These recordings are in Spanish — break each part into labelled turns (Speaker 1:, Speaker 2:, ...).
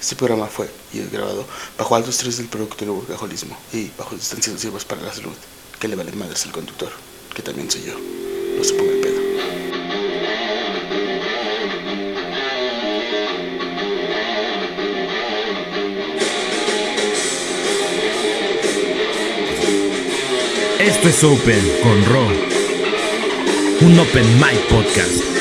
Speaker 1: Este programa fue y es grabado bajo alto estrés del producto del workaholismo y bajo distancias nocivas para la salud, que le valen madres al conductor, que también soy yo. No se ponga el pedo.
Speaker 2: Esto es Open con Ro. Un Open Mic Podcast.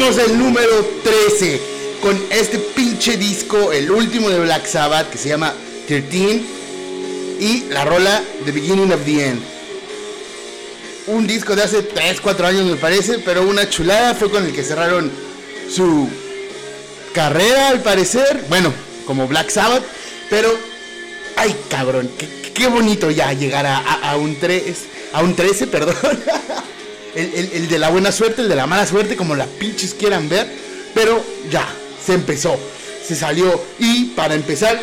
Speaker 3: Empezamos el número 13 con este pinche disco, el último de Black Sabbath que se llama 13 y la rola The Beginning of the End. Un disco de hace 3, 4 años me parece, pero una chulada fue con el que cerraron su carrera al parecer, bueno, como Black Sabbath, pero ay cabrón, qué bonito ya llegar a, a- a un 3, a un 13, perdón. El, el- de la buena suerte, el de la mala suerte, como la pinches quieran ver. Pero ya, se empezó. Se salió. Y para empezar,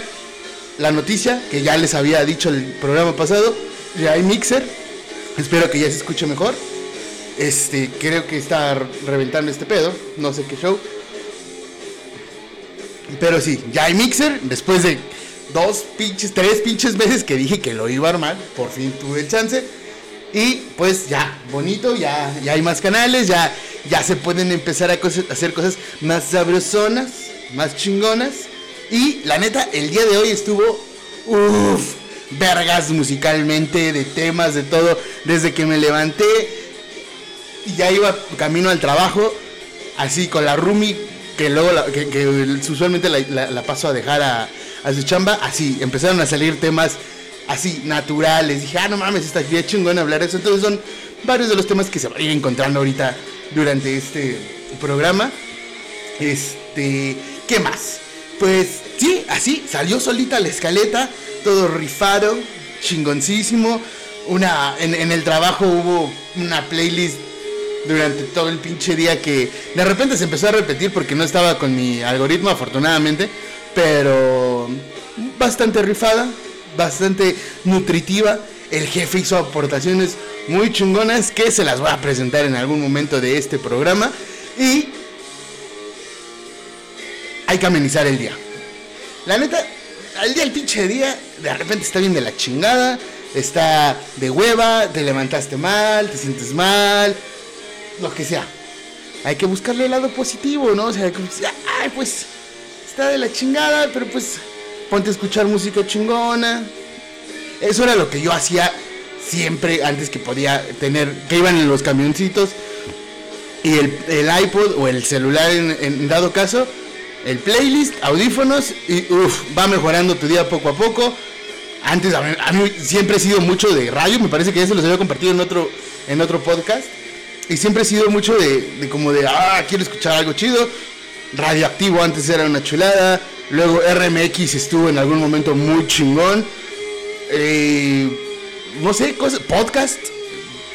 Speaker 3: la noticia que ya les había dicho el programa pasado, ya hay mixer. Espero que ya se escuche mejor. Este, creo que está reventando este pedo. No sé qué show. Pero sí, ya hay mixer. Después de dos pinches, tres pinches veces que dije que lo iba a armar, por fin tuve el chance. Y pues ya, bonito, ya, ya hay más canales, ya, ya se pueden empezar a hacer cosas más sabrosonas, más chingonas. Y la neta, el día de hoy estuvo, uff, vergas musicalmente, de temas, de todo. Desde que me levanté y ya iba camino al trabajo, así con la roomie, que luego la- que, usualmente la, la- la paso a dejar a, a su chamba, así empezaron a salir temas así naturales. Dije, ah, no mames, bien chingón hablar eso. Entonces son varios de los temas que se van a ir encontrando ahorita durante este programa. Este, ¿qué más? Pues sí, así salió solita la escaleta, todo rifado, chingoncísimo. Una, en, en el trabajo hubo una playlist durante todo el pinche día que de repente se empezó a repetir porque no estaba con mi algoritmo afortunadamente, pero bastante rifada, bastante nutritiva. El jefe hizo aportaciones muy chingonas que se las voy a presentar en algún momento de este programa y hay que amenizar el día. La neta, al día el pinche día, de repente está bien de la chingada, está de hueva, te levantaste mal, te sientes mal, lo que sea. Hay que buscarle el lado positivo, ¿no? O sea, que, ay, pues está de la chingada, pero pues ponte a escuchar música chingona. Eso era lo que yo hacía siempre antes que podía tener, que iban en los camioncitos y el, el iPod o el celular en, dado caso, el playlist, audífonos y uff, va mejorando tu día poco a poco. Antes a mí, a mí siempre he sido mucho de radio, me parece que ya se los había compartido en otro, en otro podcast. Y siempre he sido mucho de, de como de, ah, quiero escuchar algo chido. Radioactivo antes era una chulada. Luego RMX estuvo en algún momento muy chingón. Eh, no sé, cosas, podcast.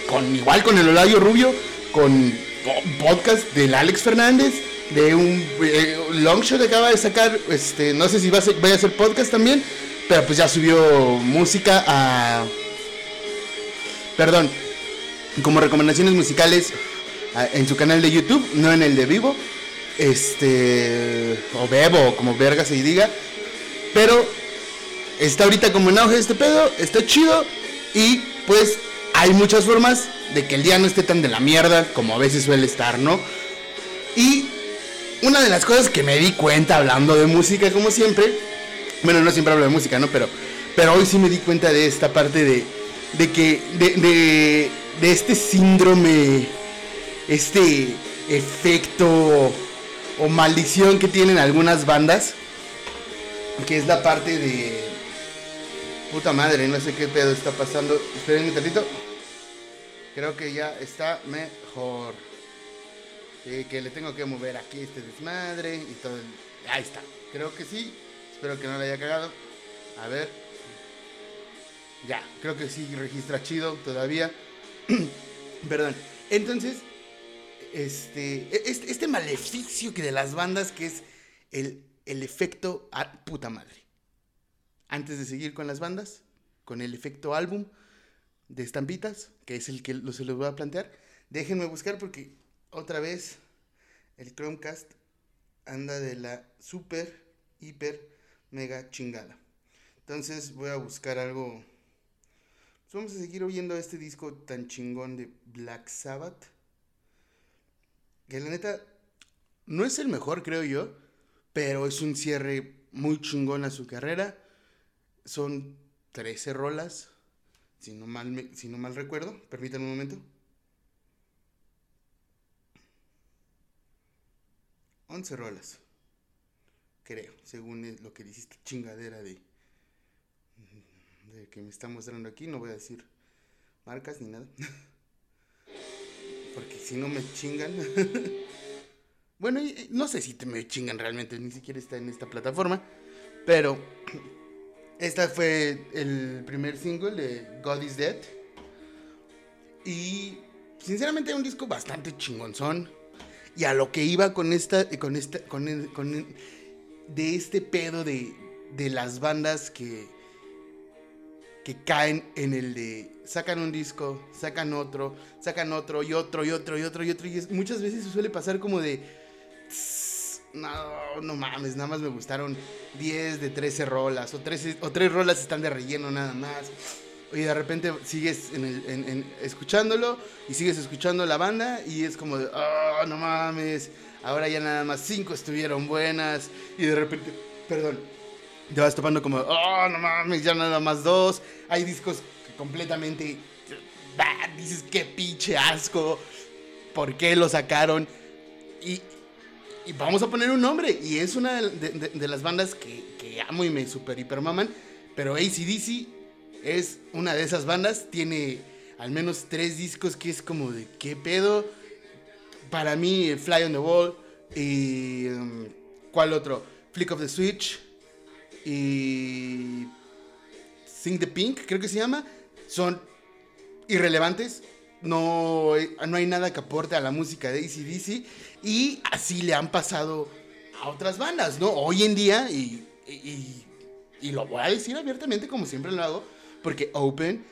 Speaker 3: Con, igual con el Olayo Rubio. Con po- podcast del Alex Fernández. De un eh, long show que acaba de sacar. Este, no sé si va a ser, vaya a ser podcast también. Pero pues ya subió música a. Perdón, como recomendaciones musicales en su canal de YouTube, no en el de vivo. Este. O Bebo, como verga se diga. Pero está ahorita como en auge este pedo, está chido. Y pues hay muchas formas de que el día no esté tan de la mierda como a veces suele estar, ¿no? Y una de las cosas que me di cuenta hablando de música, como siempre, bueno, no siempre hablo de música, ¿no? Pero, pero hoy sí me di cuenta de esta parte de, de que, de, de, de este síndrome, este efecto o maldición que tienen algunas bandas, que es la parte de... Puta madre, no sé qué pedo está pasando. Esperen un tantito. Creo que ya está mejor. Eh, que le tengo que mover aquí este desmadre y todo. el- Ahí está. Creo que sí. Espero que no le haya cagado. A ver. Ya, creo que sí registra chido todavía. Perdón. Entonces, este, este, este maleficio que de las bandas que es el, el efecto puta madre. Antes de seguir con las bandas, con el efecto álbum de estampitas, que es el que se los voy a plantear, déjenme buscar porque otra vez el Chromecast anda de la super, hiper, mega chingada. Entonces voy a buscar algo. Pues vamos a seguir oyendo este disco tan chingón de Black Sabbath. Que la neta no es el mejor, creo yo, pero es un cierre muy chingón a su carrera. Son 13 rolas, si no mal, si no mal recuerdo. Permítanme un momento. 11 rolas, creo, según lo que dice chingadera de, de que me está mostrando aquí. No voy a decir marcas ni nada. Porque si no me chingan. bueno, no sé si te me chingan realmente, ni siquiera está en esta plataforma. Pero esta fue el primer single de God is Dead. Y sinceramente un disco bastante chingonzón. Y a lo que iba con esta, con esta, con, con de este pedo de, de las bandas que, que caen en el de sacan un disco, sacan otro, sacan otro y otro y otro y otro y otro. Y es- muchas veces suele pasar como de, "Tss, no, no mames, nada más me gustaron 10 de 13 rolas o, 13, o 3 rolas están de relleno nada más. Y de repente sigues escuchándolo y sigues escuchando la banda y es como de, oh, no mames, ahora ya nada más 5 estuvieron buenas y de repente, perdón, te vas topando como, oh, no mames, ya nada más dos. Hay discos completamente, bah, dices, qué pinche asco, ¿por qué lo sacaron? Y, y vamos a poner un nombre, y es una de, las bandas que, que amo y me super hiper maman, pero ACDC es una de esas bandas, tiene al menos tres discos que es como de, ¿qué pedo? Para mí, Fly on the Wall y... um, ¿Cuál otro? Flick of the Switch y Sing the Pink, creo que se llama, son irrelevantes. No, no hay nada que aporte a la música de ACDC. Y así le han pasado a otras bandas, ¿no? Hoy en día, y, y, y lo voy a decir abiertamente como siempre lo hago, porque Open,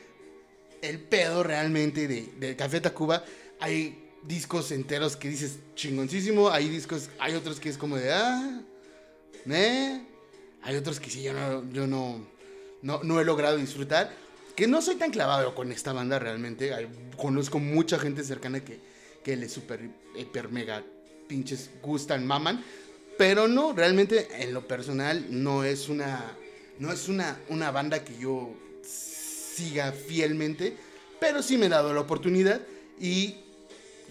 Speaker 3: el pedo realmente de, de Café Tacuba, hay discos enteros que dices chingoncísimo, hay discos, hay otros que es como de, ah, ¿eh? Hay otros que sí, yo no, yo no, no, no he logrado disfrutar. Que no soy tan clavado con esta banda realmente. Conozco mucha gente cercana que, que le super, hiper, mega pinches gustan, maman. Pero no, realmente en lo personal no es una, no es una, una banda que yo siga fielmente. Pero sí me he dado la oportunidad. Y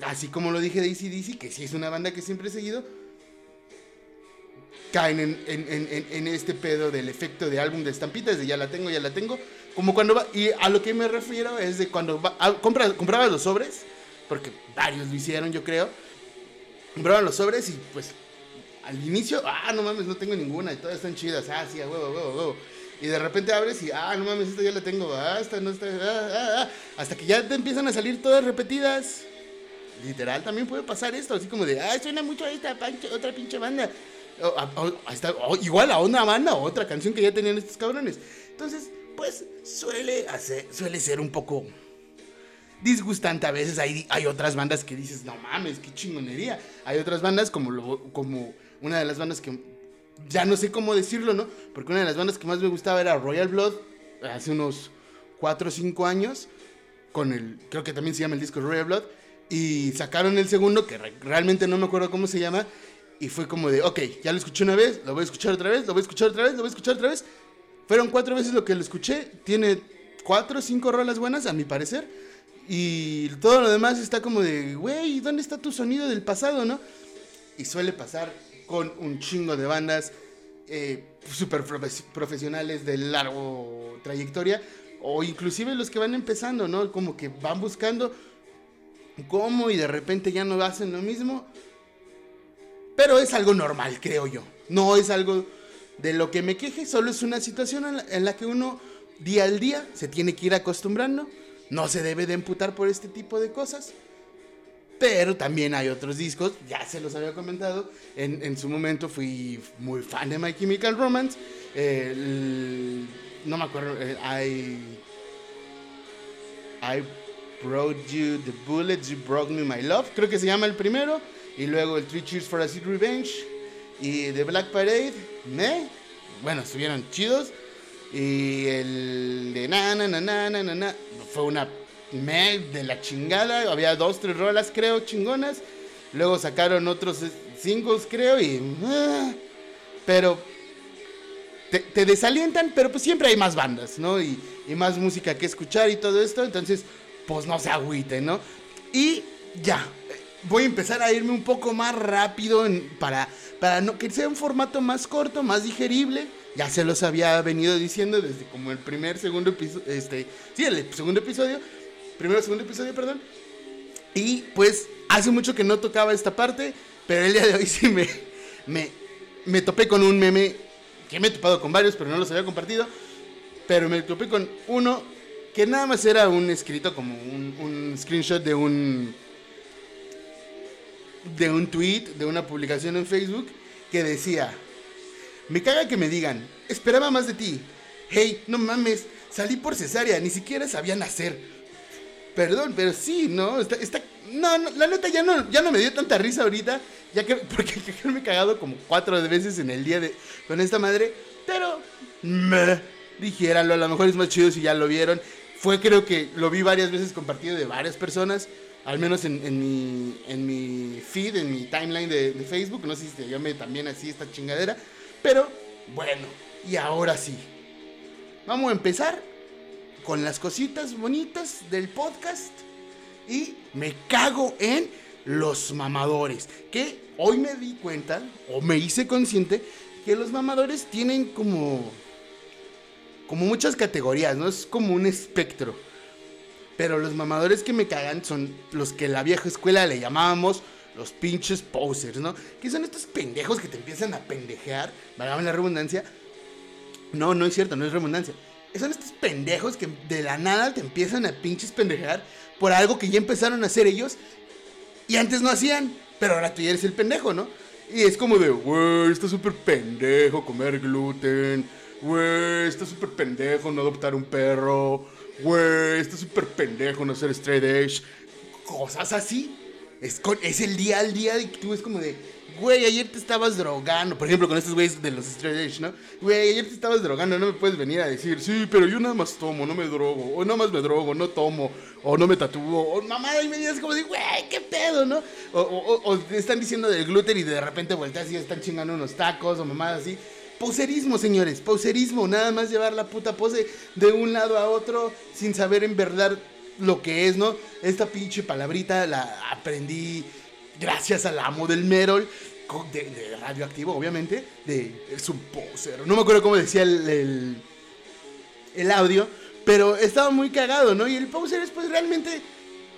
Speaker 3: así como lo dije de ACDC, que sí es una banda que siempre he seguido, caen en, en- en- en- este pedo del efecto de álbum de estampitas, de ya la tengo, ya la tengo. Como cuando va, y a lo que me refiero es de cuando va, a- compra, compraba los sobres, porque varios lo hicieron, yo creo. Compraban los sobres y pues al inicio, ah, no mames, no tengo ninguna, y todas están chidas, ah, sí, a huevo, huevo, huevo. Y de repente abres y, ah, no mames, esta ya la tengo, ah, esta no está, ah, ah, ah, hasta que ya te empiezan a salir todas repetidas. Literal, también puede pasar esto, así como de, ah, suena mucho a esta otra pinche banda. O, a- o- a esta- o igual a una banda o otra canción que ya tenían estos cabrones. Entonces, pues suele, hacer, suele ser un poco disgustante a veces. Hay, hay otras bandas que dices, no mames, qué chingonería. Hay otras bandas como, lo- como una de las bandas que ya no sé cómo decirlo, ¿no? Porque una de las bandas que más me gustaba era Royal Blood hace unos 4 o 5 años. Con el, creo que también se llama el disco Royal Blood. Y sacaron el segundo, que re- realmente no me acuerdo cómo se llama. Y fue como de, ok, ya lo escuché una vez, lo voy a escuchar otra vez, lo voy a escuchar otra vez, lo voy a escuchar otra vez. Fueron cuatro veces lo que lo escuché. Tiene cuatro o cinco rolas buenas, a mi parecer. Y todo lo demás está como de, güey, ¿dónde está tu sonido del pasado, no? y suele pasar con un chingo de bandas eh, super profesionales de largo trayectoria o inclusive los que van empezando, ¿no? Como que van buscando cómo y de repente ya no hacen lo mismo. Pero es algo normal, creo yo. No es algo de lo que me queje, solo es una situación en la, que uno día al día se tiene que ir acostumbrando. No se debe de emputar por este tipo de cosas. Pero también hay otros discos, ya se los había comentado. En, en su momento fui muy fan de My Chemical Romance. no me acuerdo, eh, I. I Brought You the Bullets, You Broke Me My Love. Creo que se llama el primero. Y luego el Three Cheers for a Sweet Revenge. Y The Black Parade. Me. Bueno, estuvieron chidos. Y el de na na na na na na. Fue una me de la chingada. Había dos, tres rolas, creo, chingonas. Luego sacaron otros singles, creo, y. Ah, pero. Te, desalientan, pero pues siempre hay más bandas, ¿no? Y, y, más música que escuchar y todo esto. Entonces, pues no se agüiten, ¿no? Y ya. Voy a empezar a irme un poco más rápido para, para no, que sea un formato más corto, más digerible. Ya se los había venido diciendo desde como el primer, segundo episodio. Este, sí, el segundo episodio primero segundo episodio, perdón. Y pues hace mucho que no tocaba esta parte, pero el día de hoy sí me, me, me topé con un meme, que me he topado con varios, pero no los había compartido. Pero me topé con uno que nada más era un escrito, como un, un screenshot de un, de un tweet, de una publicación en Facebook, que decía, me caga que me digan, esperaba más de ti. Hey, no mames, salí por cesárea, ni siquiera sabía nacer. Perdón, pero sí, ¿no? Está, no, la neta ya no, ya no me dio tanta risa ahorita, ya que, porque me he cagado como cuatro veces en el día de, con esta madre, pero, me, dijéralo, a lo mejor es más chido si ya lo vieron. Fue creo que lo vi varias veces compartido de varias personas, al menos en, mi, en mi feed, en mi timeline de, de Facebook, no sé si se llame también así esta chingadera, pero bueno, y ahora sí, vamos a empezar con las cositas bonitas del podcast y me cago en los mamadores. Que hoy me di cuenta, o me hice consciente, que los mamadores tienen como. como muchas categorías, ¿no? Es como un espectro. Pero los mamadores que me cagan son los que en la vieja escuela le llamábamos los pinches posers, ¿no? Que son estos pendejos que te empiezan a pendejear, valga la redundancia. No, no es cierto, no es redundancia son estos pendejos que de la nada te empiezan a pinches pendejear por algo que ya empezaron a hacer ellos y antes no hacían, pero ahora tú ya eres el pendejo, ¿no? Y es como de, güey, está súper pendejo comer gluten, güey, está súper pendejo no adoptar un perro, güey, está súper pendejo no ser straight edge, cosas así. Es, es el día al día y tú es como de, güey, ayer te estabas drogando. Por ejemplo, con estos güeyes de los straight edge, ¿no? Güey, ayer te estabas drogando, no me puedes venir a decir, sí, pero yo nada más tomo, no me drogo. O nada más me drogo, no tomo. O no me tatúo. O mamá, y me dices como de, güey, qué pedo, ¿no? O, o, o, están diciendo del gluten y de repente volteas y están chingando unos tacos o mamadas así. Poserismo, señores, poserismo. Nada más llevar la puta pose de un lado a otro sin saber en verdad lo que es, ¿no? Esta pinche palabrita la aprendí gracias al amo del Merol, de, radioactivo, obviamente, de es un poser. No me acuerdo cómo decía el, el, audio, pero estaba muy cagado, ¿no? Y el poser es pues realmente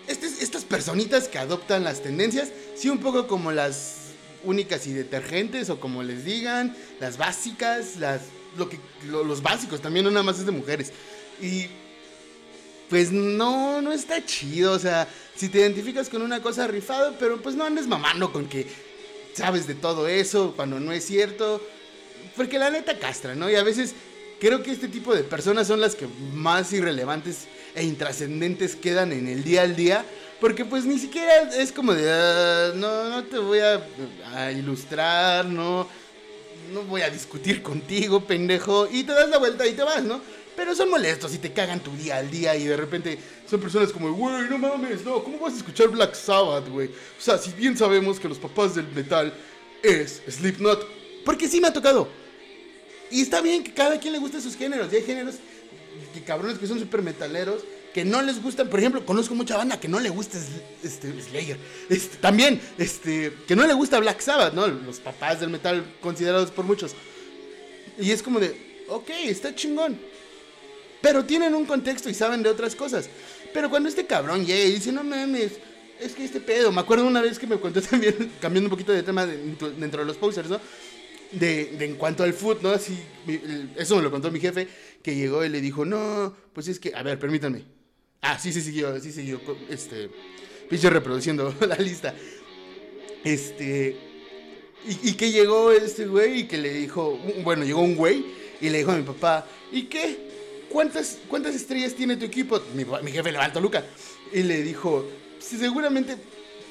Speaker 3: este, estas personitas que adoptan las tendencias, sí, un poco como las únicas y detergentes, o como les digan, las básicas, las, lo que, los básicos también, no nada más es de mujeres. Y pues no, no está chido. O sea, si te identificas con una cosa rifado, pero pues no andes mamando con que sabes de todo eso cuando no es cierto. Porque la neta castra, ¿no? Y a veces creo que este tipo de personas son las que más irrelevantes e intrascendentes quedan en el día al día. Porque pues ni siquiera es como de, ah, no, no te voy a, a, ilustrar, no, no voy a discutir contigo, pendejo. Y te das la vuelta y te vas, ¿no? Pero son molestos y te cagan tu día al día y de repente son personas como, güey, no mames, no, ¿cómo vas a escuchar Black Sabbath, güey? O sea, si bien sabemos que los papás del metal es Slipknot, porque sí me ha tocado. Y está bien que cada quien le guste sus géneros, y hay géneros que cabrones que son súper metaleros que no les gustan. Por ejemplo, conozco mucha banda que no le gusta este, Slayer. Este, también, este, que no le gusta Black Sabbath, ¿no? Los papás del metal considerados por muchos. Y es como de, ok, está chingón. Pero tienen un contexto y saben de otras cosas. Pero cuando este cabrón llega y dice, no mames, es que este pedo. Me acuerdo una vez que me contó también, cambiando un poquito de tema dentro de los posters, ¿no? De, en cuanto al foot, ¿no? Así, eso me lo contó mi jefe, que llegó y le dijo, no, pues es que, a ver, permítanme. Ah, sí, sí siguió, sí siguió, este, pinche reproduciendo la lista. Este, y, y, que llegó este güey y que le dijo, bueno, llegó un güey y le dijo a mi papá, ¿y qué? ¿Cuántas, cuántas estrellas tiene tu equipo? Mi, mi jefe levantó Luca y le dijo, seguramente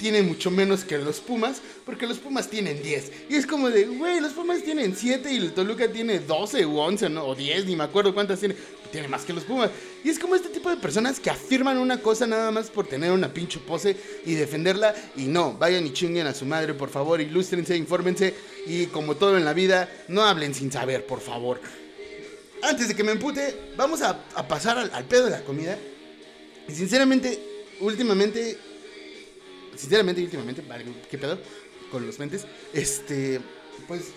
Speaker 3: tiene mucho menos que los Pumas, porque los Pumas tienen 10. Y es como de, güey, los Pumas tienen 7 y el Toluca tiene 12 u 11, ¿no? O 10, ni me acuerdo cuántas tiene. Tiene más que los Pumas. Y es como este tipo de personas que afirman una cosa nada más por tener una pinche pose y defenderla. Y no, vayan y chinguen a su madre, por favor, ilústrense, infórmense. Y como todo en la vida, no hablen sin saber, por favor. Antes de que me empute, vamos a, pasar al, al pedo de la comida. Y sinceramente, últimamente sinceramente, últimamente, ¿qué pedo? Con los mentes. Este, pues,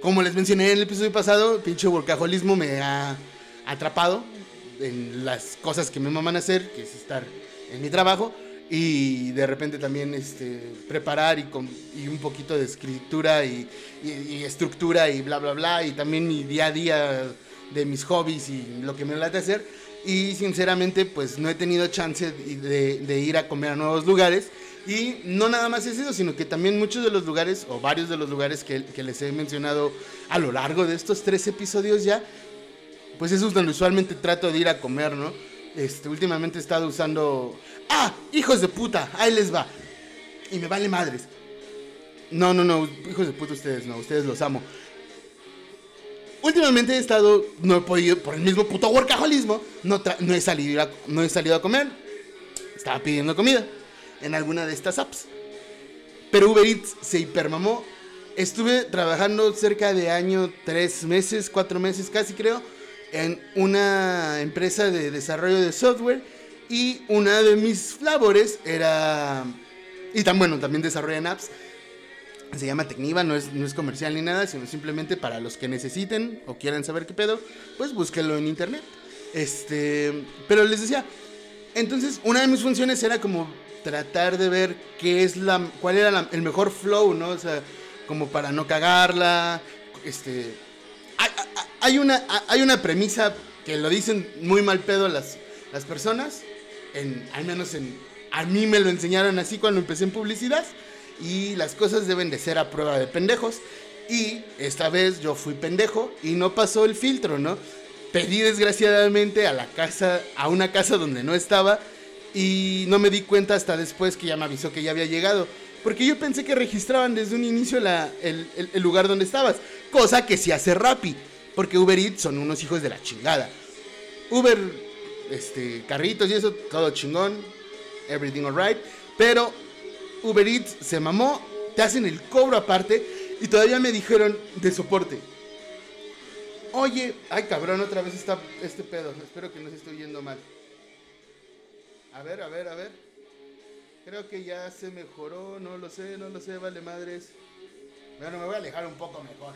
Speaker 3: como les mencioné en el episodio pasado, pinche workaholismo me ha atrapado en las cosas que me maman hacer, que es estar en mi trabajo y de repente también este, preparar y, con, y un poquito de escritura y, estructura y bla, bla, bla, y también mi día a día de mis hobbies y lo que me late hacer. Y sinceramente, pues no he tenido chance de ir a comer a nuevos lugares. Y no nada más es eso, sino que también muchos de los lugares, o varios de los lugares que, les he mencionado a lo largo de estos tres episodios ya, pues eso es donde usualmente trato de ir a comer, ¿no? Este, últimamente he estado usando... ¡Ah! ¡Hijos de puta! Ahí les va. Y me vale madres. No, no, no, hijos de puta ustedes, no, ustedes los amo. Últimamente he estado, no he podido, por el mismo puto workaholismo, no, no, he, salido no he salido a comer. Estaba pidiendo comida en alguna de estas apps. Pero Uber Eats se hipermamó. Estuve trabajando cerca de año, tres meses, cuatro meses casi creo, en una empresa de desarrollo de software. Y una de mis labores era... Y tan bueno, también desarrollan apps. Se llama Tecniva, no es, no es comercial ni nada, sino simplemente para los que necesiten o quieran saber qué pedo, pues búsquenlo en internet. Este, pero les decía, entonces una de mis funciones era como tratar de ver qué es la, cuál era el mejor flow, ¿no? O sea, como para no cagarla, este, hay, una, hay una premisa que lo dicen muy mal pedo las, las personas, en, al menos en, a mí me lo enseñaron así cuando empecé en publicidad, y las cosas deben de ser a prueba de pendejos, y esta vez yo fui pendejo y no pasó el filtro, ¿no? Pedí desgraciadamente a la casa, a una casa donde no estaba, y no me di cuenta hasta después que ya me avisó que ya había llegado. Porque yo pensé que registraban desde un inicio el, lugar donde estabas. Cosa que se hace Rappi. Porque Uber Eats son unos hijos de la chingada. Uber, este, carritos y eso, todo chingón. Everything alright. Pero Uber Eats se mamó. Te hacen el cobro aparte. Y todavía me dijeron de soporte. Oye, ay cabrón, otra vez está este pedo. Espero que no se esté yendo mal. A ver, a ver, a ver. Creo que ya se mejoró, no lo sé, no lo sé, vale madres. Bueno, me voy a alejar un poco mejor.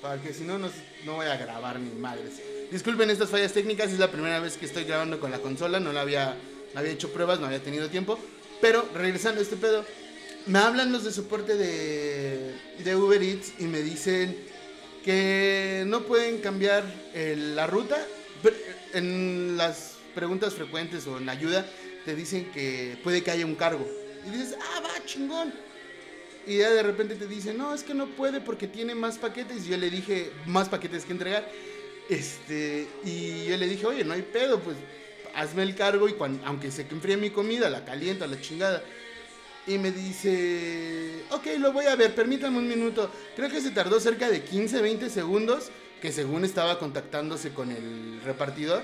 Speaker 3: Para si no, no, voy a grabar ni madres. Disculpen estas fallas técnicas, es la primera vez que estoy grabando con la consola, no la había, no había hecho pruebas, no había tenido tiempo. Pero regresando a este pedo, me hablan los de soporte de, de Uber Eats y me dicen que no pueden cambiar la ruta. En las preguntas frecuentes o en ayuda te dicen que puede que haya un cargo. Y dices, ah, va, chingón. Y ya de repente te dicen, no, es que no puede porque tiene más paquetes. Y yo le dije, más paquetes que entregar. Este, y yo le dije, oye, no hay pedo, pues hazme el cargo y cuando, aunque se enfríe mi comida, la caliento la chingada. Y me dice, ok, lo voy a ver, permítame un minuto. Creo que se tardó cerca de 15, 20 segundos, que según estaba contactándose con el repartidor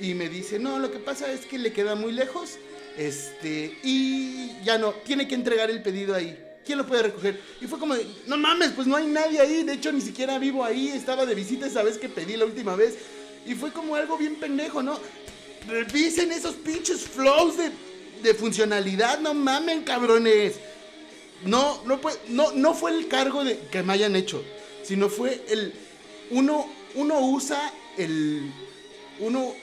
Speaker 3: y me dice, no, lo que pasa es que le queda muy lejos, este, y ya no, tiene que entregar el pedido ahí. ¿Quién lo puede recoger? Y fue como, no mames, pues no hay nadie ahí, de hecho ni siquiera vivo ahí, estaba de visita esa vez que pedí la última vez. Y fue como algo bien pendejo, ¿no? Revisen esos pinches flows de, de funcionalidad, no mamen, cabrones. No, no, fue, no, no fue el cargo que me hayan hecho, sino fue el. Uno, uno usa el. Uno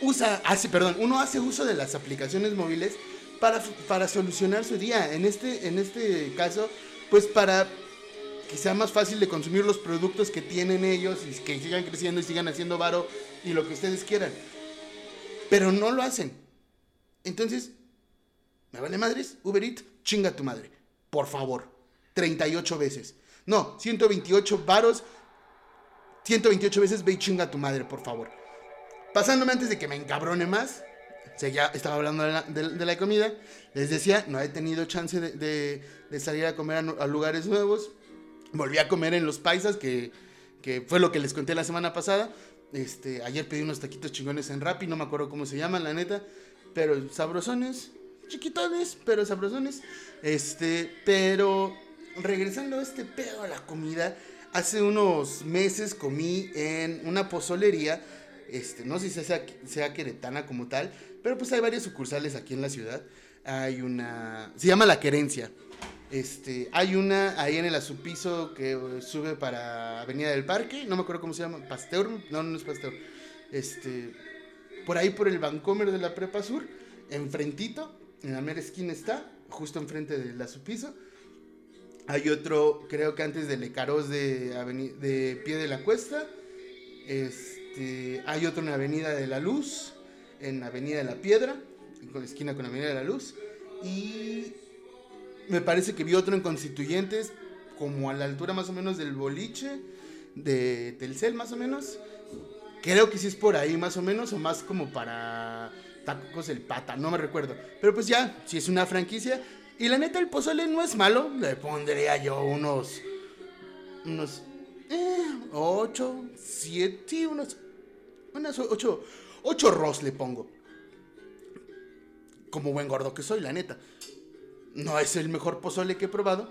Speaker 3: usa, hace, perdón, uno hace uso de las aplicaciones móviles para, para solucionar su día. En este, en este caso, pues para que sea más fácil de consumir los productos que tienen ellos y que sigan creciendo y sigan haciendo varo y lo que ustedes quieran. Pero no lo hacen. Entonces, me vale madres, Uber Eats, chinga tu madre. Por favor. 38 veces. No, 128 varos. 128 veces ve y chinga tu madre, por favor. Pasándome antes de que me encabrone más. Ya estaba hablando de la, comida. Les decía, no he tenido chance de, salir a comer a, a lugares nuevos. Volví a comer en Los Paisas, que, que fue lo que les conté la semana pasada. Este, ayer pedí unos taquitos chingones en Rappi, no me acuerdo cómo se llaman, la neta. Pero sabrosones, chiquitones, pero sabrosones. Este, pero regresando a este pedo a la comida, hace unos meses comí en una pozolería. Este, no sé si sea, queretana como tal, pero pues hay varias sucursales aquí en la ciudad. Hay una, se llama La Querencia. Este, hay una ahí en el azupiso que eh, sube para Avenida del Parque, no me acuerdo cómo se llama, Pasteur, no, no es Pasteur. Este, por ahí por el Vancomer de la Prepa Sur, enfrentito, en la mera esquina está, justo enfrente del azupiso. Hay otro, creo que antes de Lecaros de, de Pie de la Cuesta. Este, hay otro en Avenida de la Luz, en Avenida de la Piedra, con esquina con Avenida de la Luz. Y me parece que vi otro en Constituyentes, como a la altura más o menos del boliche, de Telcel más o menos. Creo que sí es por ahí más o menos, o más como para tacos el pata, no me recuerdo. Pero pues ya, si es una franquicia. Y la neta, el pozole no es malo. Le pondría yo unos. Unos. Eh, ocho, siete, sí, unos. Unas ocho. Ocho ros le pongo. Como buen gordo que soy, la neta. No es el mejor pozole que he probado.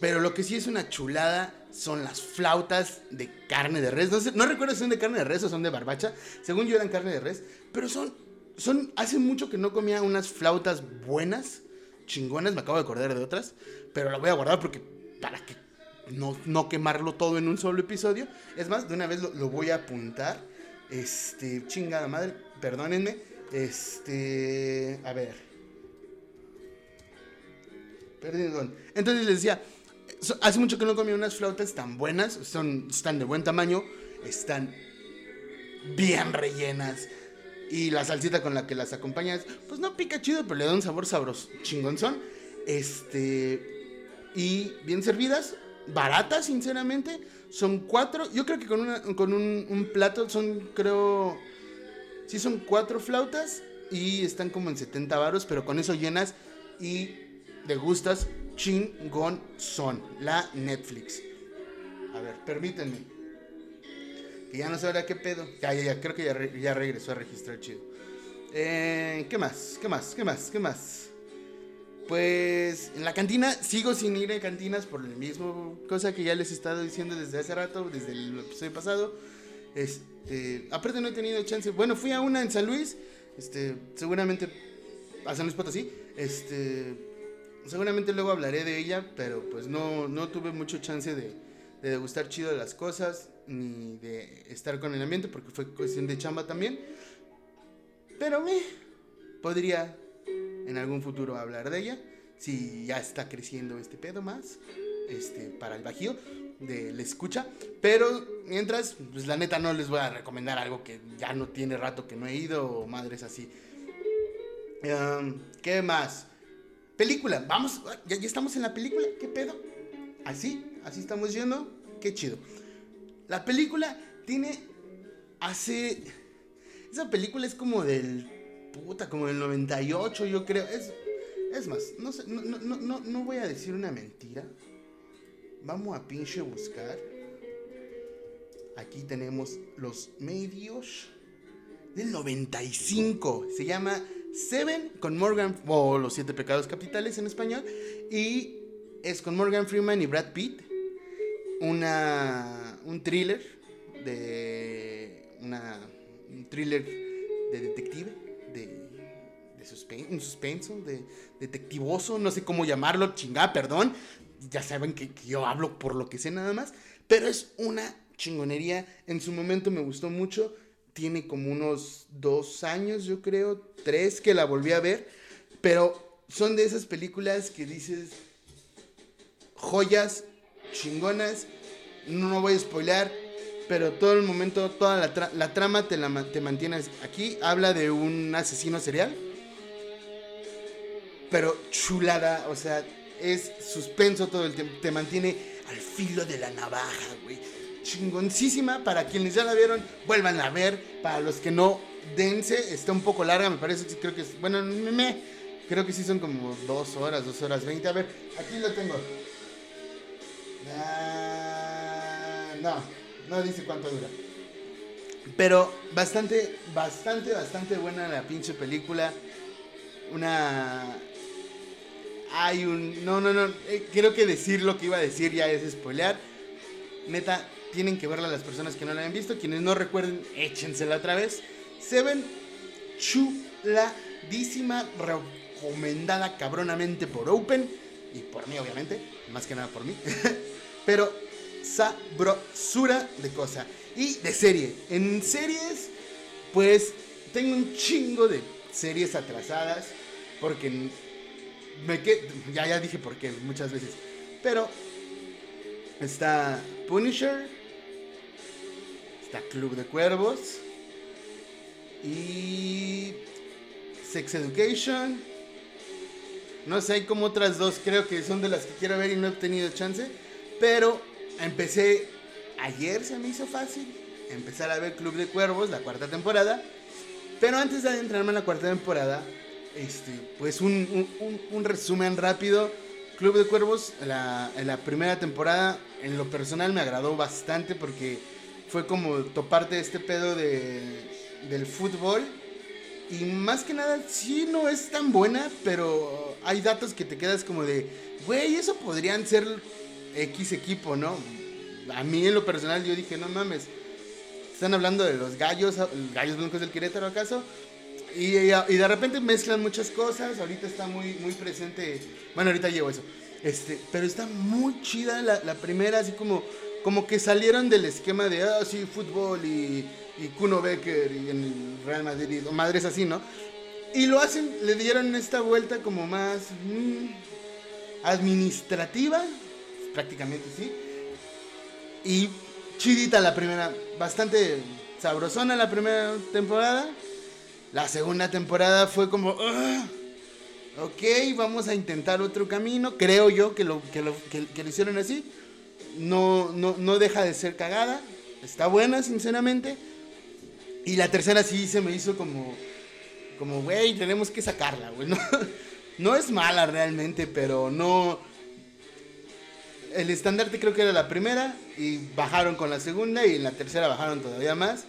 Speaker 3: Pero lo que sí es una chulada son las flautas de carne de res. No, sé- no recuerdo si son de carne de res o son de barbacha. Según yo eran carne de res. Pero son, son... Hace mucho que no comía unas flautas buenas, chingonas. Me acabo de acordar de otras. Pero las voy a guardar porque... Para que no, no quemarlo todo en un solo episodio. Es más, de una vez lo, voy a apuntar. Este... Chingada madre. Perdónenme. Este... A ver. Perdón. Entonces les decía, hace mucho que no comí unas flautas tan buenas, son, están de buen tamaño, están bien rellenas. Y la salsita con la que las acompañas, pues no pica chido, pero le da un sabor sabroso, chingonzón. Este, y bien servidas, baratas, sinceramente. Son cuatro, yo creo que con, una, con un, plato son, creo, Sí, son cuatro flautas y están como en 70 varos, pero con eso llenas y degustas chingón son la Netflix. A ver, permítanme. Que ya no sabrá qué pedo. Ya, ya, ya, creo que ya, ya regresó a registrar chido. Eh, ¿Qué más? ¿Qué más? ¿Qué más? ¿Qué más? Pues en la cantina sigo sin ir a cantinas por la misma cosa que ya les he estado diciendo desde hace rato, desde el episodio pasado. Este, aparte no he tenido chance. Bueno, fui a una en San Luis, este, seguramente a San Luis Potosí, este, seguramente luego hablaré de ella, pero pues no, no tuve mucho chance de, de degustar chido las cosas ni de estar con el ambiente porque fue cuestión de chamba también. Pero eh, podría en algún futuro hablar de ella. Si ya está creciendo este pedo más. Este, para el bajío de la escucha. Pero mientras, pues la neta no les voy a recomendar algo que ya no tiene rato que no he ido. O madres así. ¿Qué más? Película. Vamos, ya estamos en la película. ¿Qué pedo? Así, así estamos yendo. Qué chido. La película tiene. Hace. Esa película es como del. Puta, como del 98, yo creo. Es, es más, no, sé, no, no, no, no voy a decir una mentira. Vamos a pinche buscar. Aquí tenemos los medios del 95. Se llama Seven con Morgan, o Los Siete Pecados Capitales en español. Y es con Morgan Freeman y Brad Pitt. Una, un thriller de. Una, un thriller de detective, de, de un suspenso, de detectivoso, no sé cómo llamarlo, chingada, perdón. Ya saben que, yo hablo por lo que sé nada más, pero es una chingonería. En su momento me gustó mucho. Tiene como unos dos años, yo creo, tres que la volví a ver, pero son de esas películas que dices joyas chingonas. No voy a spoilar, pero todo el momento, toda la, la trama te, la, te mantienes aquí. Habla de un asesino serial. Pero chulada, o sea, es suspenso todo el tiempo. Te mantiene al filo de la navaja, güey. Chingoncísima. Para quienes ya la vieron, vuelvan a ver. Para los que no, dense. Está un poco larga, me parece. Creo que es. Bueno, me- creo que sí son como dos horas, dos horas veinte. A ver, aquí lo tengo. Ah, no, no dice cuánto dura. Pero bastante, bastante, bastante buena la pinche película. Una. Hay un. No, no, no. eh, creo que decir lo que iba a decir ya es spoilear. Neta, tienen que verla las personas que no la han visto. Quienes no recuerden, échensela otra vez. Seven, chuladísima, recomendada cabronamente por Open. Y por mí, obviamente. Más que nada por mí. Pero sabrosura de cosa. Y de serie. En series, pues tengo un chingo de series atrasadas. Porque me que ya, ya dije por qué muchas veces. Pero está Punisher. Está Club de Cuervos. Y Sex Education. No sé, hay como otras dos, creo que son de las que quiero ver y no he tenido chance. Pero empecé ayer, se me hizo fácil empezar a ver Club de Cuervos, la cuarta temporada. Pero antes de adentrarme en la cuarta temporada, este, pues un, un- resumen rápido. Club de Cuervos, la, la primera temporada, en lo personal me agradó bastante porque fue como toparte este pedo de, del fútbol. Y más que nada, sí no es tan buena, pero hay datos que te quedas como de, güey, eso podrían ser X equipo, ¿no? A mí en lo personal yo dije, no mames, están hablando de los gallos, gallos blancos del Querétaro acaso. Y, de repente mezclan muchas cosas, ahorita está muy, muy presente, bueno, ahorita llevo eso. Este, pero está muy chida la, primera, así como, como que salieron del esquema de, ah, sí, fútbol y, y Kuno Becker y en el Real Madrid, o madres así, ¿no? Y lo hacen, le dieron esta vuelta como más mm, administrativa, prácticamente sí. Y chidita la primera, bastante sabrosona la primera temporada. La segunda temporada fue como, "Ah, ok, vamos a intentar otro camino. Creo yo que lo, que lo, que lo hicieron así. No, no, no deja de ser cagada. Está buena, sinceramente. Y la tercera sí se me hizo como, como, güey, tenemos que sacarla, güey. No, no es mala realmente, pero no... El estandarte creo que era la primera y bajaron con la segunda y en la tercera bajaron todavía más.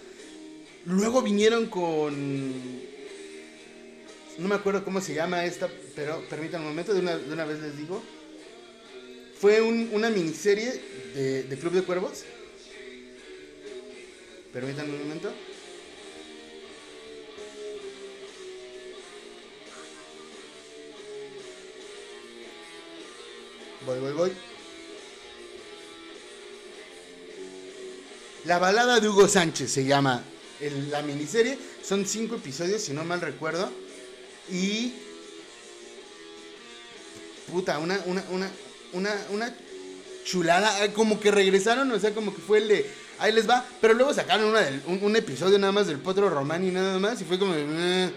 Speaker 3: Luego vinieron con... No me acuerdo cómo se llama esta, pero permítanme un momento, de una, de una vez les digo. Fue un- una miniserie de, de Club de Cuervos. Permítanme un momento. Voy, voy, voy. La balada de Hugo Sánchez se llama el- la miniserie. Son cinco episodios, si no mal recuerdo. Y. Puta, una, una, una, una, una chulada. Como que regresaron, o sea, como que fue el de. Ahí les va. Pero luego sacaron una del- un, un episodio nada más del Potro Román y nada más. Y fue como. de, "Eh,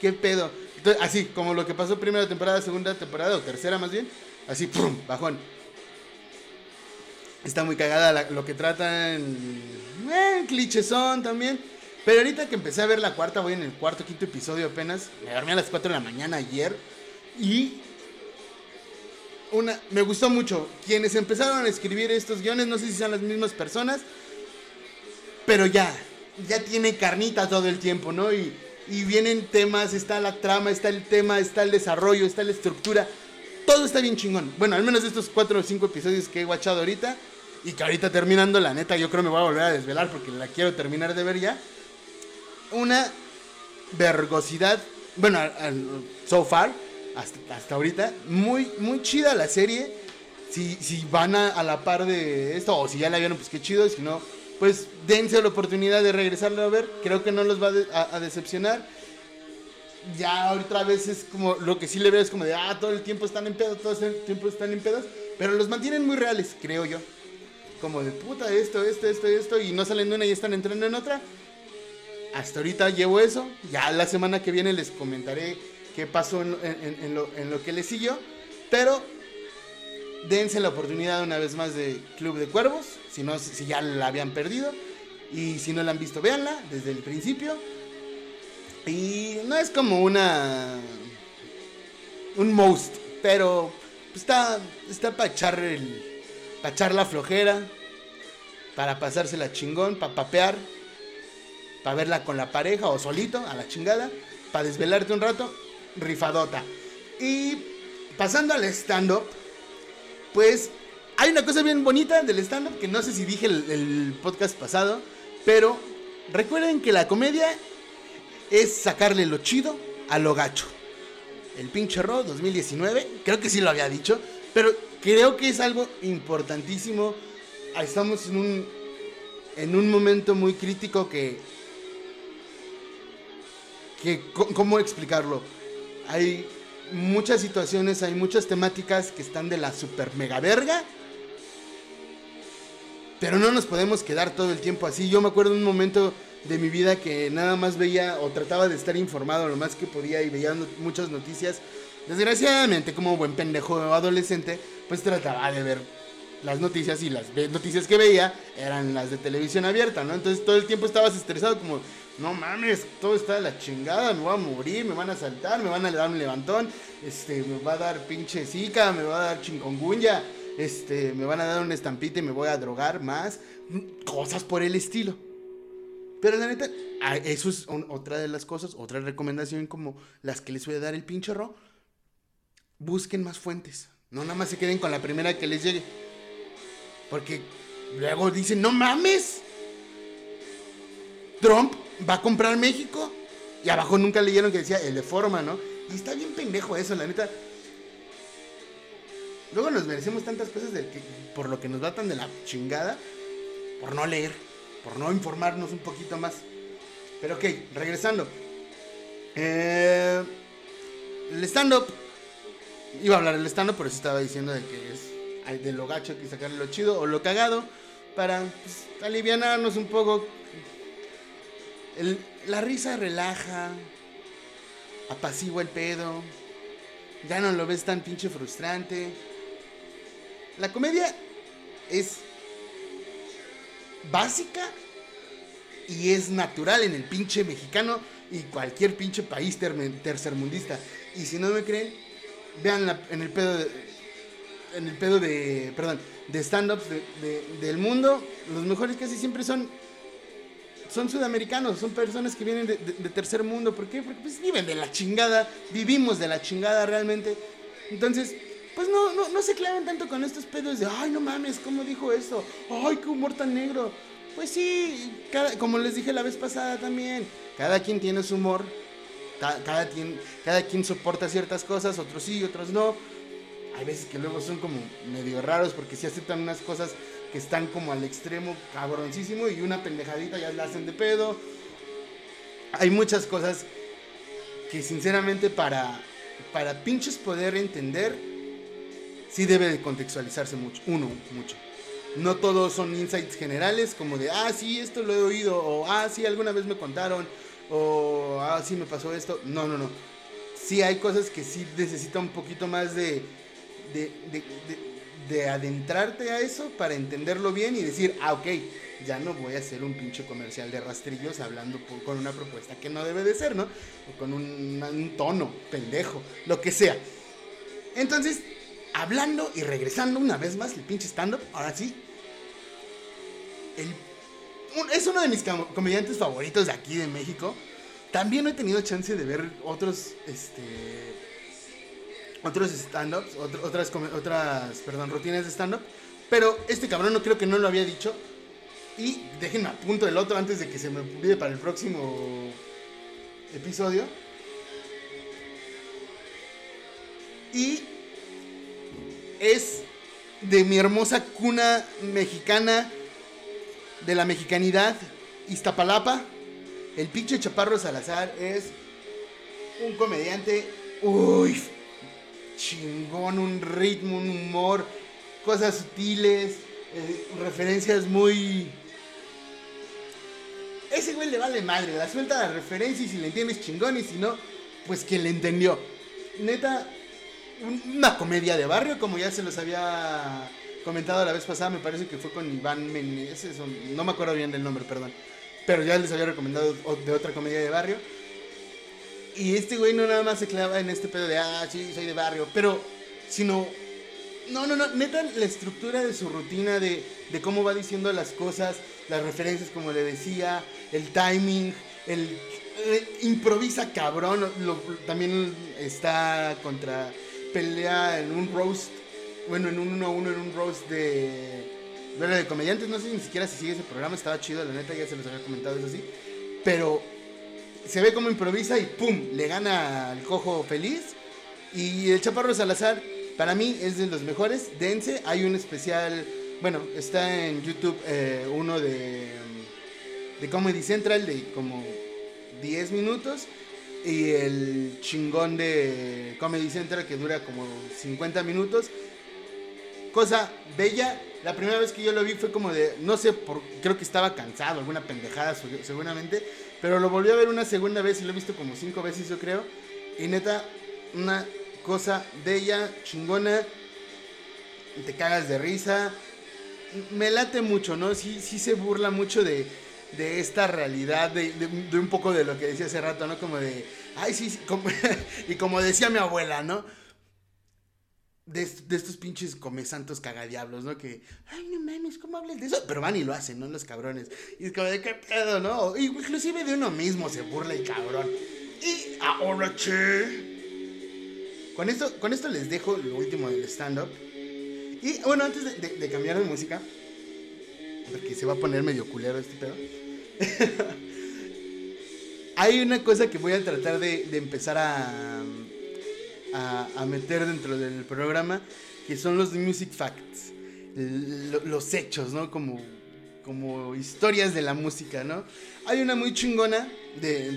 Speaker 3: ¿Qué pedo? Entonces, así, como lo que pasó primera temporada, segunda temporada, o tercera más bien. Así, ¡pum! Bajón. Está muy cagada lo que tratan. Eh, clichésón también. Pero ahorita que empecé a ver la cuarta, voy en el cuarto, quinto episodio apenas. Me dormí a las 4 de la mañana ayer. Y. Una, me gustó mucho. Quienes empezaron a escribir estos guiones, no sé si sean las mismas personas. Pero ya. Ya tiene carnita todo el tiempo, ¿no? Y, y vienen temas, está la trama, está el tema, está el desarrollo, está la estructura. Todo está bien chingón. Bueno, al menos estos cuatro o cinco episodios que he guachado ahorita. Y que ahorita terminando, la neta, yo creo me voy a volver a desvelar porque la quiero terminar de ver ya. Una vergosidad. Bueno, so far, hasta, hasta ahorita, muy, muy chida la serie. Si, si van a, a la par de esto, o si ya la vieron, pues qué chido. Si no, pues dense la oportunidad de regresarla a ver. Creo que no los va a de- a- a decepcionar ya otra vez es como lo que sí le veo es como de ah todo el tiempo están en pedos todo el tiempo están en pedos pero los mantienen muy reales creo yo como de puta esto esto esto esto y no salen de una y están entrando en otra hasta ahorita llevo eso. Ya la semana que viene les comentaré qué pasó en, lo, que le siguió. Pero dense la oportunidad una vez más de Club de Cuervos si no si ya la habían perdido. Y si no la han visto véanla desde el principio. Y no es como una. Un most, pero está, está para echar, echar la flojera, para pasársela chingón, para papear, para verla con la pareja o solito, a la chingada, para desvelarte un rato, rifadota. Y pasando al stand-up, pues hay una cosa bien bonita del stand-up que no sé si dije el, el podcast pasado, pero recuerden que la comedia es sacarle lo chido a lo gacho. El pinche Raw 2019, creo que sí lo había dicho, pero creo que es algo importantísimo. Estamos en un en un momento muy crítico que que cómo explicarlo. Hay muchas situaciones, hay muchas temáticas que están de la super mega verga. Pero no nos podemos quedar todo el tiempo así. Yo me acuerdo un momento de mi vida que nada más veía o trataba de estar informado lo más que podía y veía muchas noticias. Desgraciadamente, como buen pendejo adolescente, pues trataba de ver las noticias y las noticias que veía eran las de televisión abierta, ¿no? Entonces todo el tiempo estabas estresado como, no mames, todo está de la chingada, me voy a morir, me van a saltar, me van a dar un levantón, este, me va a dar pinche zika, me va a dar chingongunya, este, me van a dar un estampite y me voy a drogar más, cosas por el estilo. Pero la neta, ah, eso es otra de las cosas, otra recomendación como las que les voy a dar el pinche ro. Busquen más fuentes. No nada más se queden con la primera que les llegue. Porque luego dicen, no mames. Trump va a comprar México. Y abajo nunca leyeron que decía el de forma, ¿no? Y está bien pendejo eso, la neta. Luego nos merecemos tantas cosas por lo que nos va tan de la chingada. Por no leer. Por no informarnos un poquito más. Pero ok, regresando. Eh, el stand-up. Iba a hablar del stand-up, pero sí estaba diciendo de que es de lo gacho que sacarle lo chido o lo cagado. Para pues, alivianarnos un poco. El- la risa relaja. Apacigua el pedo. Ya no lo ves tan pinche frustrante. La comedia es básica y es natural en el pinche mexicano y cualquier pinche país tercermundista. Y si no me creen, vean la- en el pedo de, en el pedo de, perdón, de stand-ups de- de- del mundo, los mejores casi siempre son son sudamericanos, son personas que vienen de, tercer mundo. ¿Por qué? Porque pues viven de la chingada, vivimos de la chingada realmente. Entonces, pues no, no, no se claven tanto con estos pedos de, ay, no mames, ¿cómo dijo eso? Ay, qué humor tan negro. Pues sí, cada- como les dije la vez pasada también, cada quien tiene su humor, ca- cada, quien, cada quien soporta ciertas cosas, otros sí, otros no. Hay veces que luego son como medio raros porque sí aceptan unas cosas están como al extremo cabroncísimo y una pendejadita ya la hacen de pedo. Hay muchas cosas que sinceramente para, para pinches poder entender, sí debe de contextualizarse mucho, uno, mucho. No todos son insights generales como de, ah, sí, esto lo he oído, o ah, sí, alguna vez me contaron, o ah, sí, me pasó esto. No, no, no. Sí hay cosas que sí necesita un poquito más de- de adentrarte a eso para entenderlo bien y decir, ah, ok, ya no voy a hacer un pinche comercial de rastrillos hablando con una propuesta que no debe de ser, ¿no? O con un, tono pendejo, lo que sea. Entonces, hablando y regresando una vez más el pinche stand-up, ahora sí, es uno de mis comediantes favoritos de aquí de México. También no he tenido chance de ver otros, este, otros stand-ups, otras, otras, perdón, rutinas de stand-up. Pero este cabrón no creo que no lo había dicho. Y déjenme a punto del otro antes de que se me olvide para el próximo episodio. Y es de mi hermosa cuna mexicana, de la mexicanidad, Iztapalapa. El pinche Chaparro Salazar es un comediante, uy, chingón, un ritmo, un humor, cosas sutiles, eh, referencias muy... Ese güey le vale madre, la suelta la referencia y si le entiendes chingón y si no, pues quien le entendió. Neta, un- una comedia de barrio, como ya se los había comentado la vez pasada, me parece que fue con Iván Meneses, no me acuerdo bien del nombre, perdón. Pero ya les había recomendado de otra comedia de barrio. Y este güey no nada más se clava en este pedo de, ah, sí, soy de barrio, pero, sino, no, no, no, neta, la estructura de su rutina, de, de cómo va diciendo las cosas, las referencias, como le decía, el timing, el... eh, improvisa cabrón, lo- también está contra, pelea en un roast, bueno, en un 1 a 1 en un roast de... Duelo de comediantes, no sé ni siquiera si sigue ese programa, estaba chido, la neta, ya se los había comentado eso sí, pero se ve como improvisa y ¡pum! Le gana al cojo feliz. Y el Chaparro Salazar, para mí, es de los mejores. Dense, hay un especial, bueno, está en YouTube eh, uno de, de Comedy Central de como 10 minutos. Y el chingón de Comedy Central que dura como 50 minutos. Cosa bella. La primera vez que yo lo vi fue como de, no sé, por, creo que estaba cansado, alguna pendejada segu- seguramente. Pero lo volví a ver una segunda vez y lo he visto como cinco veces yo creo. Y neta, una cosa bella, chingona. Y te cagas de risa. Me late mucho, ¿no? Sí, sí se burla mucho de, de esta realidad, de, de- de un poco de lo que decía hace rato, ¿no? Como de, ay, sí, y como decía mi abuela, ¿no? De, est- de estos pinches comesantos cagadiablos, ¿no? Que, ay, no mames, ¿cómo hablas de eso? Pero van y lo hacen, ¿no? Los cabrones. Y es como de, ¿qué pedo, no? Inclusive de uno mismo se burla el cabrón. Y ahora, che. Con esto, con esto les dejo lo último del stand-up. Y bueno, antes de cambiar de música, porque se va a poner medio culero este pedo. Hay una cosa que voy a tratar de, de empezar a, a, a meter dentro del programa, que son los music facts, los hechos, ¿no? Como, como historias de la música, ¿no? Hay una muy chingona de,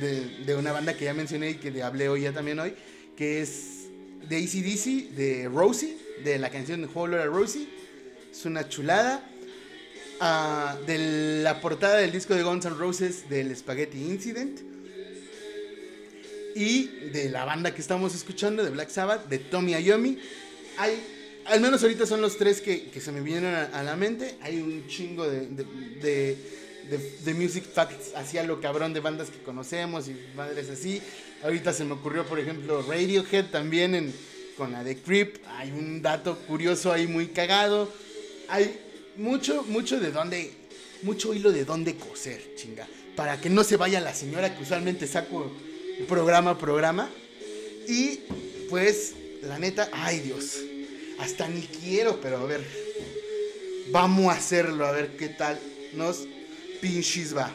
Speaker 3: de, una banda que ya mencioné y que de hablé hoy ya también hoy, que es de ACDC, de Rosie, de la canción Whole Lotta Rosie. Es una chulada. Ah, de la portada del disco de Guns N' Roses del Spaghetti Incident. Y de la banda que estamos escuchando, de Black Sabbath, de Tommy Iommi. Hay, al menos ahorita son los tres que, que se me vienen a, la mente. Hay un chingo de, de- de music facts hacia lo cabrón de bandas que conocemos y madres así. Ahorita se me ocurrió, por ejemplo, Radiohead también en, con la de Creep. Hay un dato curioso ahí muy cagado. Hay mucho, mucho de dónde, mucho hilo de dónde coser, chinga. Para que no se vaya la señora que usualmente saco programa programa. Y pues, la neta, ay Dios, hasta ni quiero, pero a ver, vamos a hacerlo, a ver qué tal nos pinches va.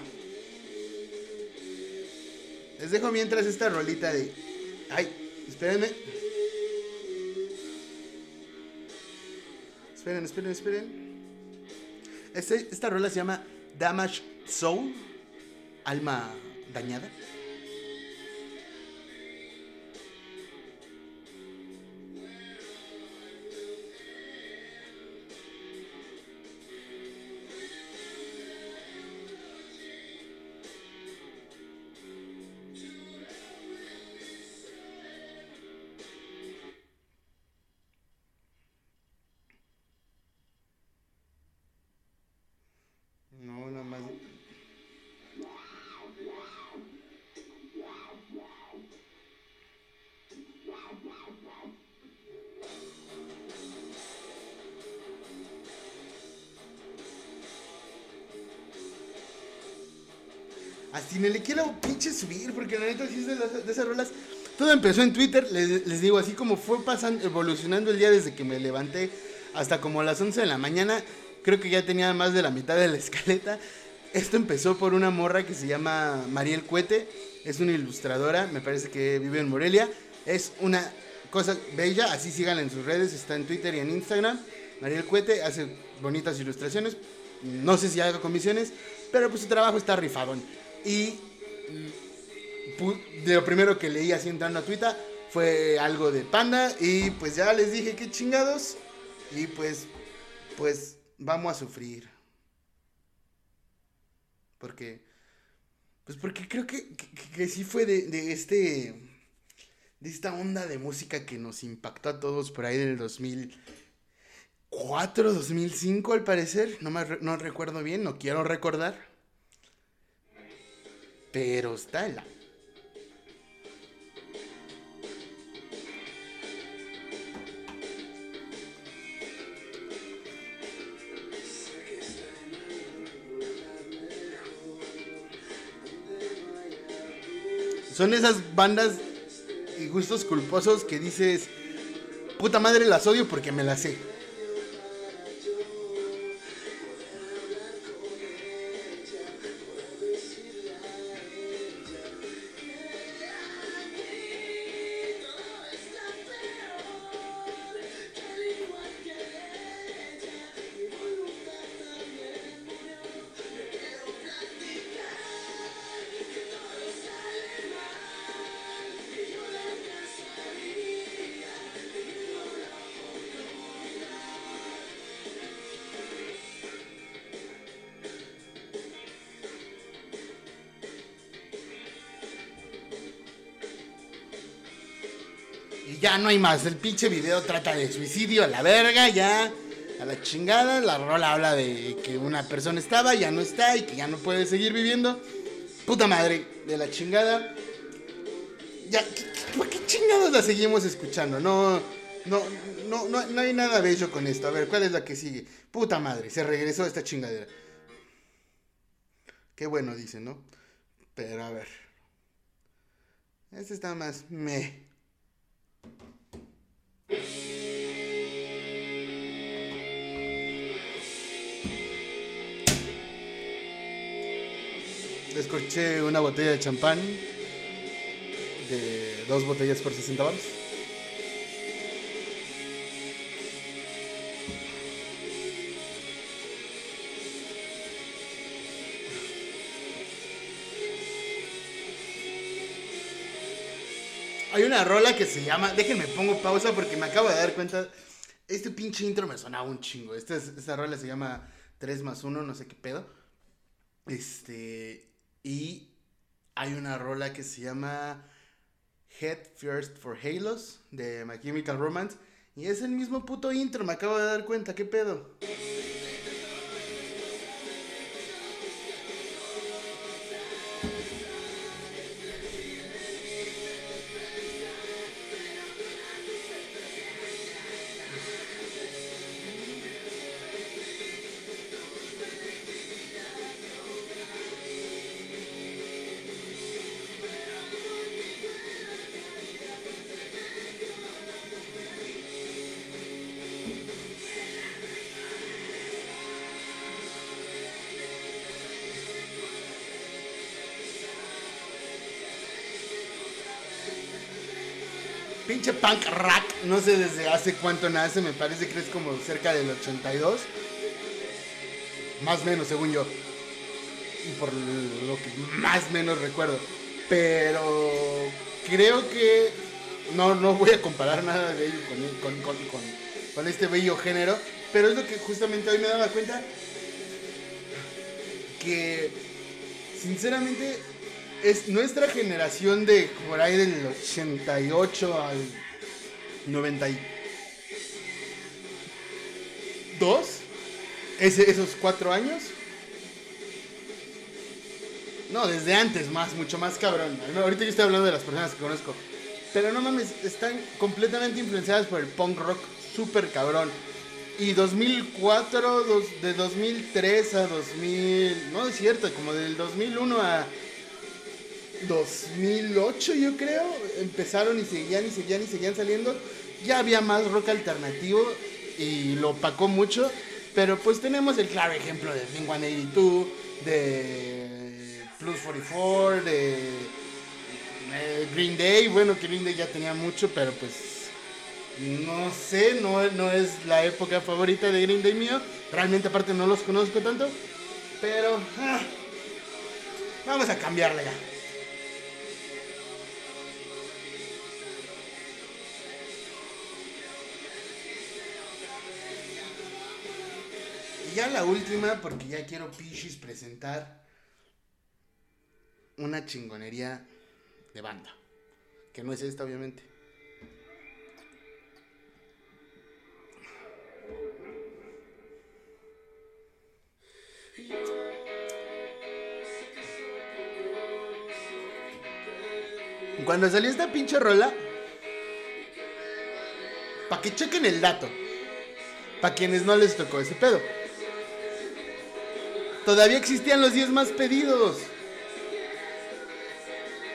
Speaker 3: Les dejo mientras esta rolita de... Ay, espérenme. Esperen, esperen, esperen. Este- esta rola se llama Damage Soul, alma dañada. No le quiero pinche subir, porque la neta sí es de, las- de esas rolas. Todo empezó en Twitter, les, les digo, así como fue pasando, evolucionando el día desde que me levanté hasta como las 11 de la mañana. Creo que ya tenía más de la mitad de la escaleta. Esto empezó por una morra que se llama Mariel Cuete. Es una ilustradora, me parece que vive en Morelia. Es una cosa bella, así síganla en sus redes, está en Twitter y en Instagram. Mariel Cuete hace bonitas ilustraciones. No sé si haga comisiones, pero pues su trabajo está rifadón. Y pu- de lo primero que leí así entrando a Twitter fue algo de Panda y pues ya les dije que chingados y pues pues vamos a sufrir. Porque pues porque creo que, que, que sí fue de, de este de esta onda de música que nos impactó a todos por ahí del 2004, 2005 al parecer, no me no recuerdo bien, no quiero recordar. Pero está en la Son esas bandas y gustos culposos que dices, puta madre las odio porque me las sé. Ya no hay más. El pinche video trata de suicidio a la verga, ya. A la chingada. La rola habla de que una persona estaba, ya no está y que ya no puede seguir viviendo. Puta madre de la chingada. Ya, ¿qué- qué- ¿por qué chingados la seguimos escuchando? No, no, no, no, no hay nada bello con esto. A ver, ¿cuál es la que sigue? Puta madre, se regresó esta chingadera. Qué bueno, dice, ¿no? Pero a ver. Este está más me. Descorché una botella de champán de dos botellas por 60 baros. Hay una rola que se llama. Déjenme pongo pausa porque me acabo de dar cuenta. Este pinche intro me sonaba un chingo. Esta, es- esta rola se llama 3 más 1, no sé qué pedo. Este. Y hay una rola que se llama Head First for Halos de My Chemical Romance. Y es el mismo puto intro, me acabo de dar cuenta, ¿qué pedo? Rock, no sé desde hace cuánto nace, me parece que es como cerca del 82. Más o menos, según yo. Y por lo que más o menos recuerdo. Pero creo que no, no voy a comparar nada de ello con, con, con, con, con este bello género. Pero es lo que justamente hoy me daba cuenta. Que sinceramente es nuestra generación de por ahí del 88 al 92. Ese, esos cuatro años. No, desde antes, más, mucho más cabrón. Ahorita yo estoy hablando de las personas que conozco. Pero no mames, están completamente influenciadas por el punk rock súper cabrón. Y 2004, dos- de 2003 a 2000, no es cierto, como del 2001 a 2008 yo creo, empezaron y seguían y seguían y seguían saliendo. Ya había más rock alternativo y lo opacó mucho. Pero pues tenemos el claro ejemplo de Blink 182, de Plus 44, de eh, Green Day. Bueno, que Green Day ya tenía mucho, pero pues no sé, no, no es la época favorita de Green Day mío. Realmente aparte no los conozco tanto. Pero ah, vamos a cambiarla ya. Ya la última, porque ya quiero Pichis presentar una chingonería de banda. Que no es esta, obviamente. Cuando salió esta pinche rola, para que chequen el dato, para quienes no les tocó ese pedo. Todavía existían los 10 más pedidos.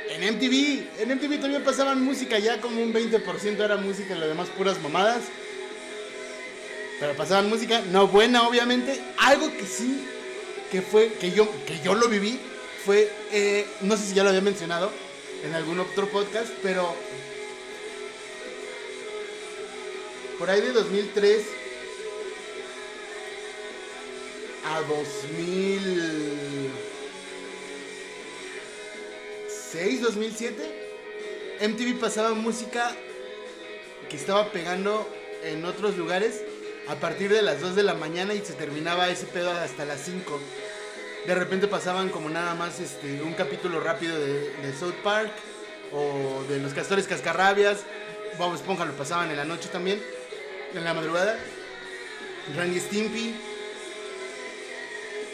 Speaker 3: En MTV, en MTV todavía pasaban música, ya como un 20% era música y lo demás puras mamadas. Pero pasaban música, no buena obviamente. Algo que sí, que fue, que yo, que yo lo viví, fue, eh, no sé si ya lo había mencionado en algún otro podcast, pero por ahí de 2003 a 2006, 2007, MTV pasaba música que estaba pegando en otros lugares a partir de las 2 de la mañana y se terminaba ese pedo hasta las 5. De repente pasaban como nada más este, un capítulo rápido de, South Park o de Los Castores Cascarrabias. Bob Esponja lo pasaban en la noche también, en la madrugada. Randy Stimpy.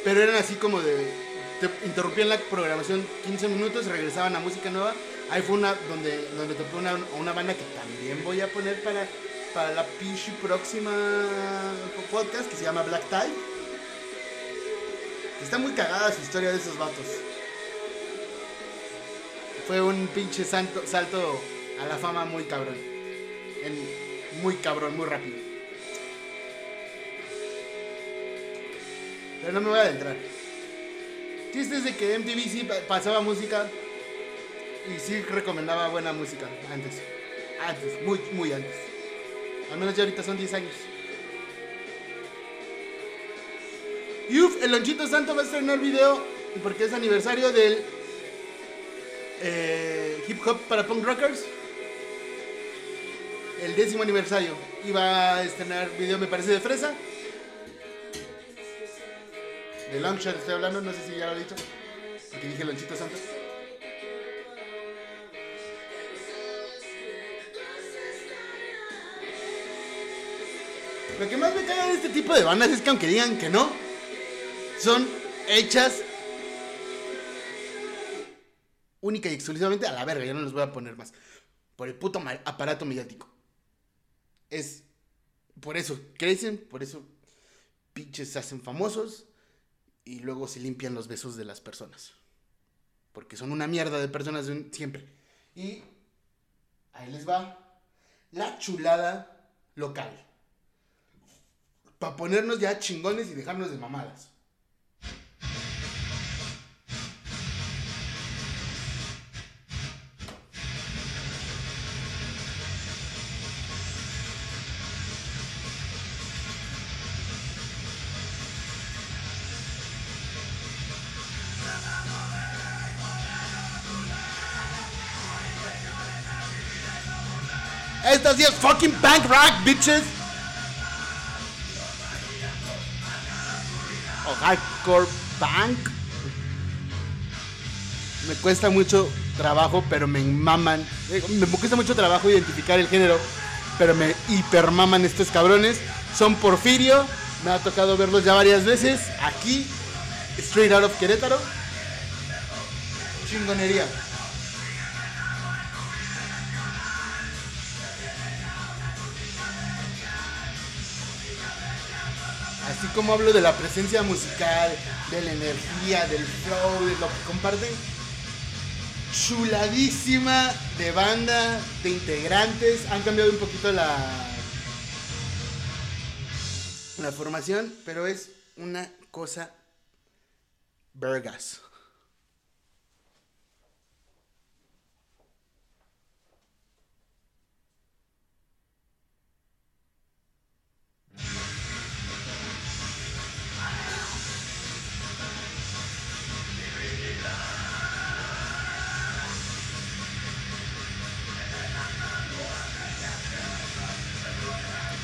Speaker 3: Pero eran así como de. Te interrumpían la programación 15 minutos, regresaban a música nueva. Ahí fue una donde, donde tocó una, una banda que también voy a poner para, para la Pichi próxima podcast que se llama Black Tie. Está muy cagada su historia de esos vatos. Fue un pinche santo, salto a la fama muy cabrón. Muy cabrón, muy rápido. Pero no me voy a adentrar. Chiste es de que MTV sí pasaba música y sí recomendaba buena música antes. Antes, muy, muy antes. Al menos ya ahorita son 10 años. Y uff, el Lonchito Santo va a estrenar video porque es aniversario del eh, hip hop para punk rockers. El décimo aniversario. Y va a estrenar video, me parece, de fresa. De Longshot estoy hablando, no sé si ya lo he dicho. Porque dije Lonchito Santo. Lo que más me caga de este tipo de bandas es que aunque digan que no, son hechas única y exclusivamente a la verga. Ya no les voy a poner más. Por el puto aparato mediático. Es. Por eso crecen, por eso pinches se hacen famosos y luego se limpian los besos de las personas. Porque son una mierda de personas siempre. Y ahí les va la chulada local. Para ponernos ya chingones y dejarnos de mamadas. Esta sí es fucking punk rock, bitches. O hardcore punk. Me cuesta mucho trabajo, pero me maman. Eh, me cuesta mucho trabajo identificar el género, pero me hipermaman estos cabrones. Son Porfirio. Me ha tocado verlos ya varias veces. Aquí, straight out of Querétaro. Chingonería. Como hablo de la presencia musical, de la energía, del flow, de lo que comparten, chuladísima de banda, de integrantes, han cambiado un poquito la la formación, pero es una cosa vergas.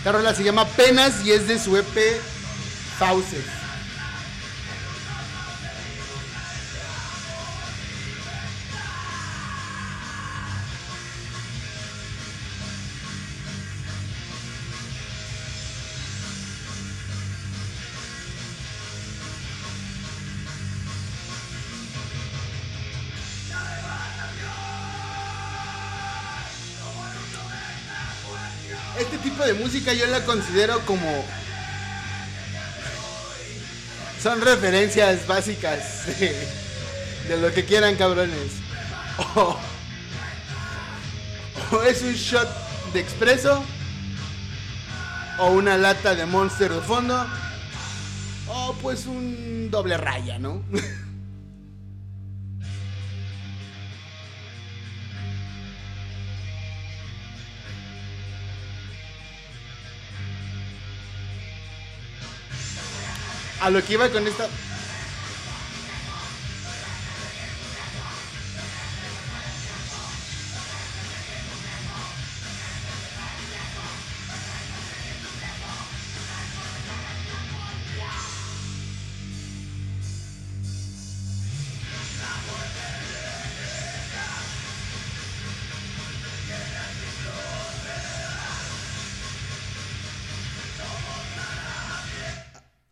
Speaker 3: Esta rola se llama Penas y es de su EP Fauces. Este tipo de música yo la considero como... Son referencias básicas de, de lo que quieran cabrones. O, o es un shot de expreso. O una lata de monster de fondo. O pues un doble raya, ¿no? A lo que iba con esta.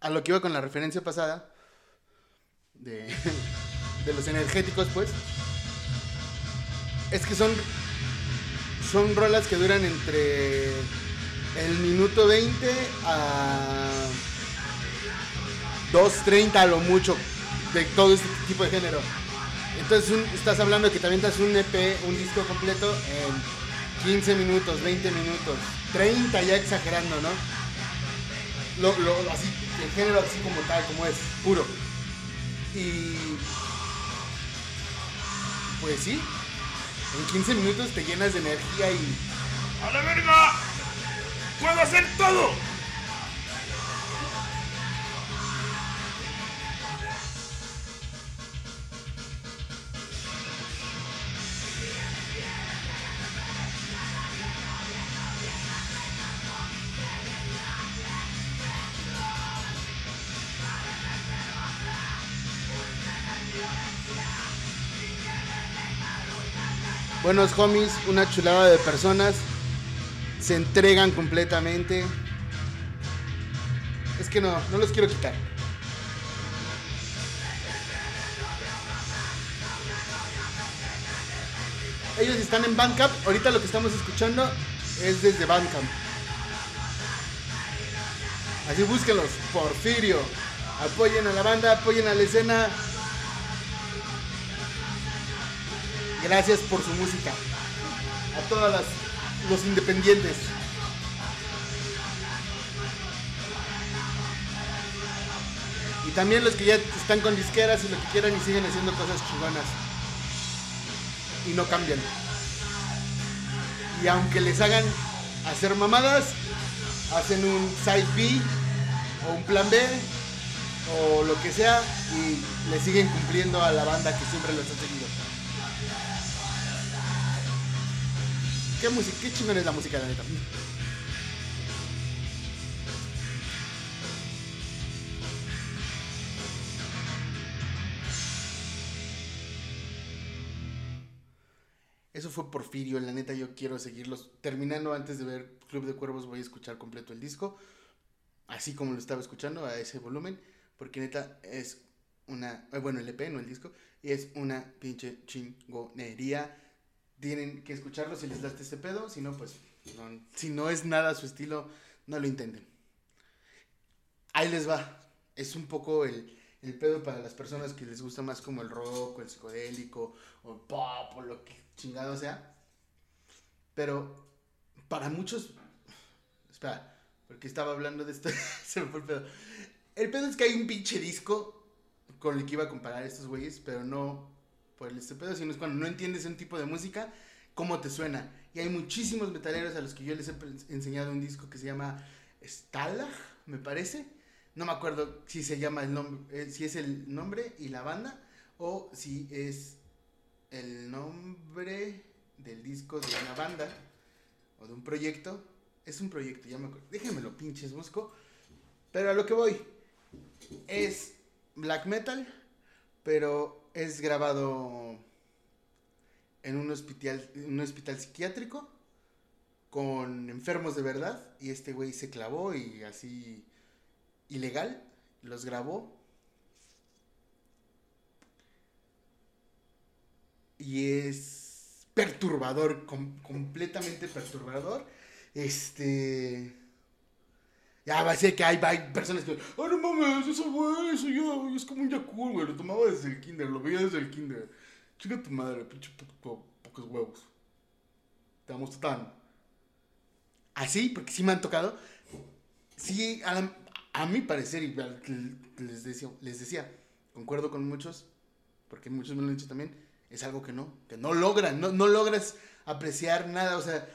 Speaker 3: A lo que iba con la referencia pasada de, los energéticos, pues, es que son son rolas que duran entre el minuto 20 a 2.30 a lo mucho de todo este tipo de género. Entonces estás hablando que también das un EP, un disco completo en 15 minutos, 20 minutos, 30 ya exagerando, ¿no? lo así, el género así como tal, como es, puro. Y pues sí, en 15 minutos te llenas de energía y
Speaker 2: ¡A la verga! ¡Puedo hacer todo!
Speaker 3: Buenos homies, una chulada de personas, se entregan completamente. Es que no, no los quiero quitar. Ellos están en Bandcamp. Ahorita lo que estamos escuchando es desde Bandcamp. Así búsquenlos. Porfirio. Apoyen a la banda, apoyen a la escena. Gracias por su música. A todos los independientes. Y también los que ya están con disqueras y lo que quieran y siguen haciendo cosas chingonas. Y no cambian. Y aunque les hagan hacer mamadas, hacen un side B o un plan B o lo que sea y le siguen cumpliendo a la banda que siempre los ha seguido. ¿Qué música? ¿Qué chingón es la música, la neta? Eso fue Porfirio, la neta yo quiero seguirlos. Terminando antes de ver Club de Cuervos voy a escuchar completo el disco. Así como lo estaba escuchando a ese volumen. Porque neta es una... eh, Bueno, el EP, no el disco. Y es una pinche chingonería. Tienen que escucharlo si les late este pedo. Si no, pues... no- si no es nada su estilo, no lo intenten. Ahí les va. Es un poco el, el pedo para las personas que les gusta más como el rock o el psicodélico o el pop o lo que chingado sea. Pero para muchos... Espera. Porque estaba hablando de esto. se me fue el pedo. El pedo es que hay un pinche disco con el que iba a comparar a estos güeyes, pero no por el pedo, sino es cuando no entiendes un tipo de música, cómo te suena. Y hay muchísimos metaleros a los que yo les he enseñado un disco que se llama Stalag, me parece. No me acuerdo si se llama el nombre, eh, si es el nombre y la banda, o si es el nombre del disco de una banda o de un proyecto. Es un proyecto, ya me acuerdo. Déjenmelo pinches, busco. Pero a lo que voy. Es black metal, pero es grabado en un hospital, un hospital psiquiátrico con enfermos de verdad. Y este güey se clavó y así ilegal los grabó. Y es perturbador, com- completamente perturbador. Este. Ya va a ser que hay, hay personas que. ¡Oh, no mames! Eso, güey, eso ya es como un Yakult, güey. Lo tomaba desde el kinder, lo veía desde el kinder. Chica tu madre, pinche po- po- pocos huevos. Te damos tan. Así, porque sí me han tocado. Sí, a, la- a mi parecer, y les decía, les decía, concuerdo con muchos, porque muchos me lo han dicho también, es algo que no, que no logran, no, no logras apreciar nada, o sea,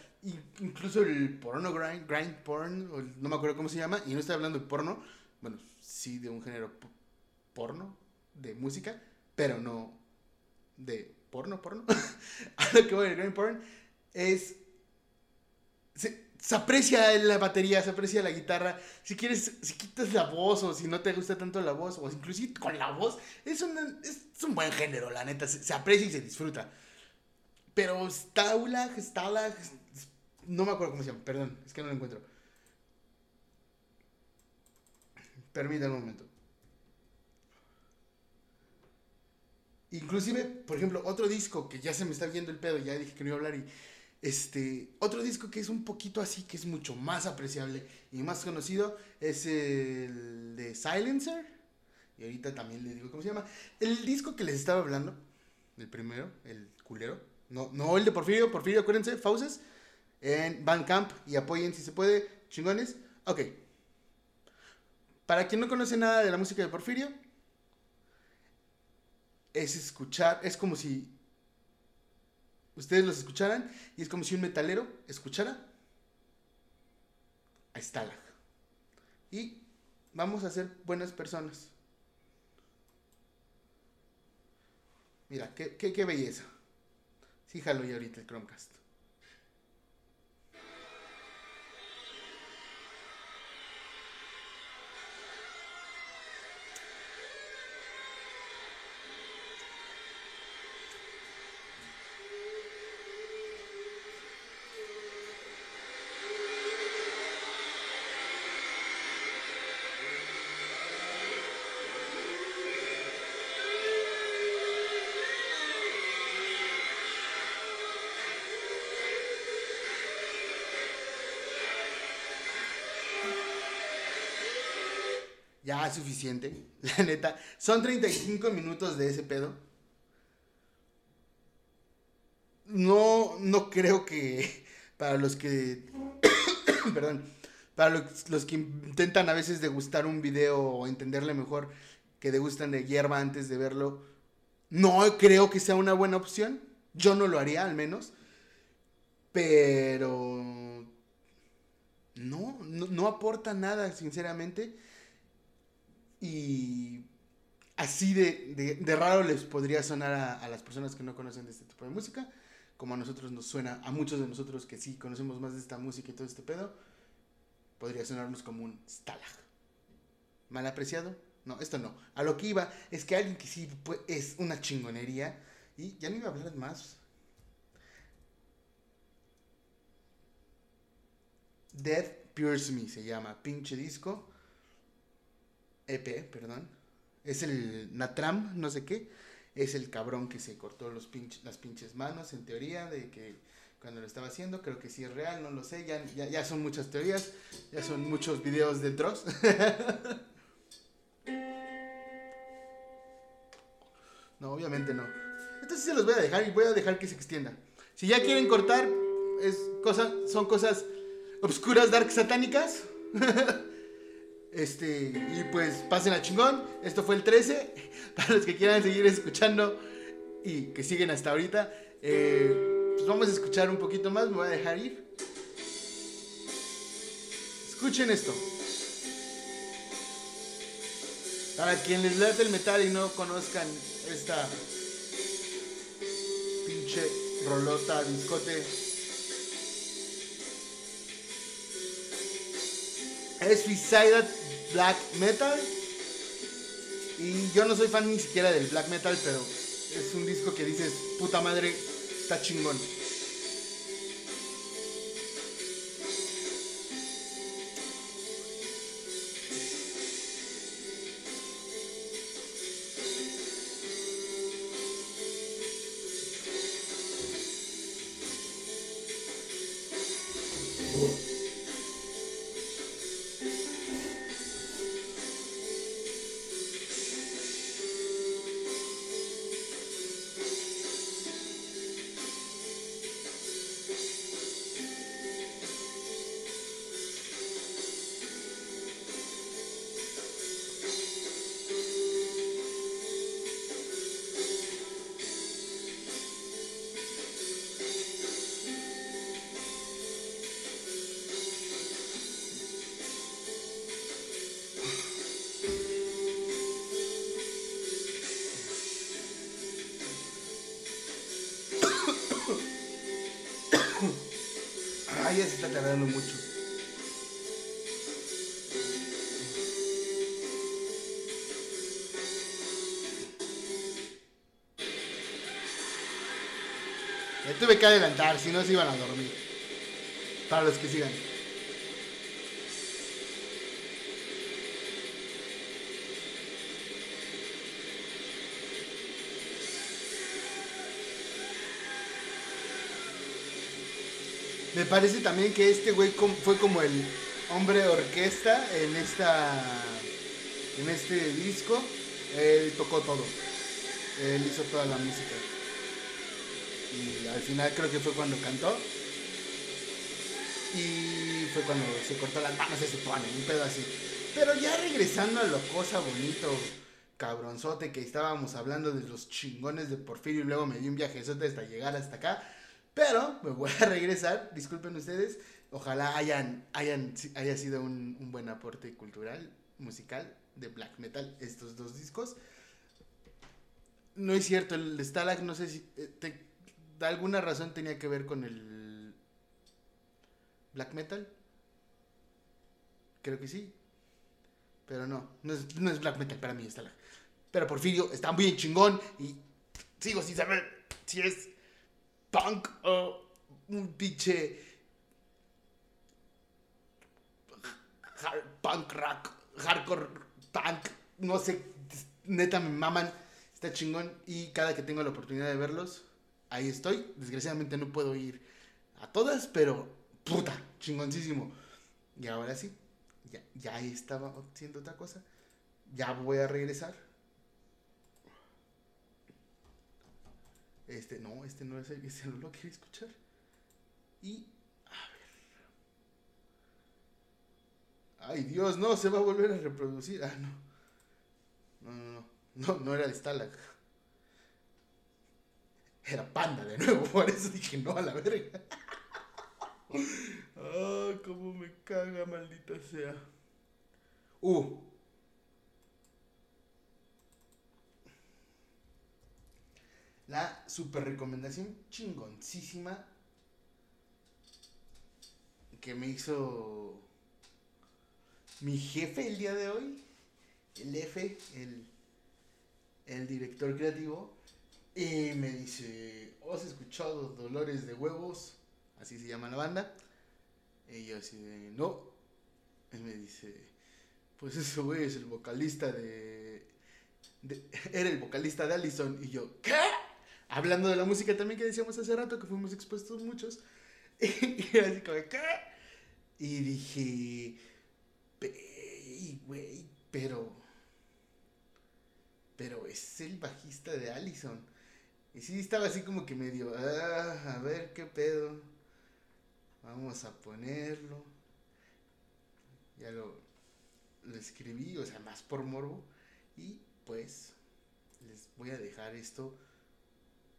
Speaker 3: incluso el porno grind, grind porn, no me acuerdo cómo se llama, y no estoy hablando de porno, bueno, sí de un género po- porno, de música, pero no de porno, porno. A lo que voy, el grind porn es se, se aprecia la batería, se aprecia la guitarra. Si quieres, si quitas la voz o si no te gusta tanto la voz, o inclusive con la voz, es, una- es, es un buen género, la neta. Se, se aprecia y se disfruta. Pero Stalag, Stalag, no me acuerdo cómo se llama, perdón, es que no lo encuentro. Permítame un momento. Inclusive, por ejemplo, otro disco que ya se me está viendo el pedo, ya dije que no iba a hablar y este, otro disco que es un poquito así, que es mucho más apreciable y más conocido, es el de Silencer. Y ahorita también le digo cómo se llama. El disco que les estaba hablando, el primero, el culero. No, no el de Porfirio, Porfirio, acuérdense, Fauces. En Bandcamp y apoyen si se puede, chingones. Ok. Para quien no conoce nada de la música de Porfirio, es escuchar, es como si ustedes los escucharan y es como si un metalero escuchara a Stalag. Y vamos a ser buenas personas. Mira, qué, qué, qué belleza. Sí, jalo ya ahorita el Chromecast. Suficiente, la neta. Son 35 minutos de ese pedo. No, no creo que para los que... perdón. Para los, los que intentan a veces degustar un video o entenderle mejor que degustan de hierba antes de verlo, no creo que sea una buena opción. Yo no lo haría, al menos. Pero... No, no, no aporta nada, sinceramente. Y así de, de- raro les podría sonar a, las personas que no conocen de este tipo de música, como a nosotros nos suena, a muchos de nosotros que sí conocemos más de esta música y todo este pedo, podría sonarnos como un stalag. ¿Mal apreciado? No, esto no. A lo que iba es que alguien que sí es una chingonería, y ya no iba a hablar más. Death Pierce Me se llama, pinche disco. EP, perdón. Es el Natram, no sé qué. Es el cabrón que se cortó los las pinches manos, en teoría, de que cuando lo estaba haciendo, creo que sí es real, no lo sé. Ya, ya, ya son muchas teorías, ya son muchos videos de Dross. no, obviamente no. Entonces se los voy a dejar y voy a dejar que se extienda. Si ya quieren cortar, es cosa, son cosas obscuras, dark, satánicas. Este, y pues pasen a chingón. Esto fue el 13. Para los que quieran seguir escuchando y que siguen hasta ahorita, eh, pues vamos a escuchar un poquito más. Me voy a dejar ir. Escuchen esto. Para quien les late el metal y no conozcan esta pinche rolota, discote. Es Suicidal Black Metal. Y yo no soy fan ni siquiera del Black Metal, pero es un disco que dices, puta madre, está chingón. Ya se está tardando mucho. Me tuve que adelantar, si no se iban a dormir. Para los que sigan. Me parece también que este güey fue como el hombre orquesta en esta en este disco. Él tocó todo. Él hizo toda la música. Y al final creo que fue cuando cantó. Y fue cuando se cortó las manos, se supone, un pedo así. Pero ya regresando a lo cosa bonito, cabronzote, que estábamos hablando de los chingones de Porfirio y luego me di un viajezote hasta llegar hasta acá. Me voy a regresar, disculpen ustedes. Ojalá hayan, hayan, haya sido un, un buen aporte cultural, musical, de black metal, estos dos discos. No es cierto, el Stalag, no sé si. eh, te- de alguna razón tenía que ver con el. Black metal. Creo que sí. Pero no, no es, no es black metal para mí, Stalag. Pero Porfirio está muy chingón y sigo sin saber si es punk o un pinche punk rock, hardcore punk, no sé, neta me maman, está chingón y cada que tengo la oportunidad de verlos, ahí estoy. Desgraciadamente no puedo ir a todas, pero puta, chingoncísimo. Y ahora sí, ya, ya estaba haciendo otra cosa, ya voy a regresar. Este, no, este no es el, este no lo quiero escuchar. Y, a ver. Ay, Dios, no, se va a volver a reproducir. Ah, no. No, no, no. No, no era el Stalag. Era Panda de nuevo, por eso dije no a la verga. Ah, cómo me caga, maldita sea. Uh. La super recomendación chingoncísima que me hizo mi jefe el día de hoy, el F, el, el director creativo, y me dice, ¿has escuchado Dolores de Huevos? Así se llama la banda. Y yo así de, no. Y me dice, pues ese güey es el vocalista de, Era el vocalista de Allison. Y yo, ¿qué? Hablando de la música también que decíamos hace rato, que fuimos expuestos muchos. Y así como, ¿qué? Y dije, "Pe- güey, pero... Pero es el bajista de Allison. Y sí, estaba así como que medio, ah, a ver qué pedo. Vamos a ponerlo.
Speaker 2: Ya lo, lo escribí, o sea, más por morbo. Y pues les voy a dejar esto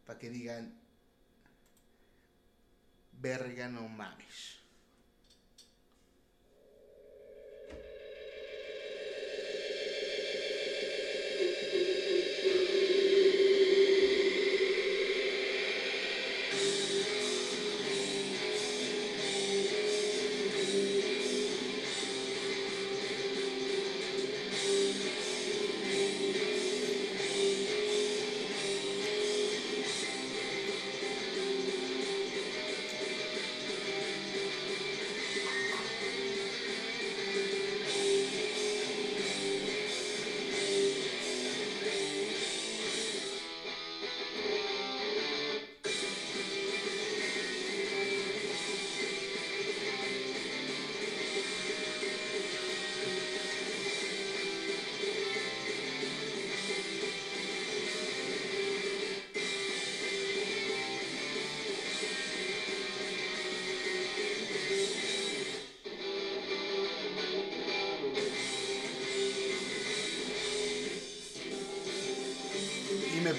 Speaker 2: para que digan, verga no mames.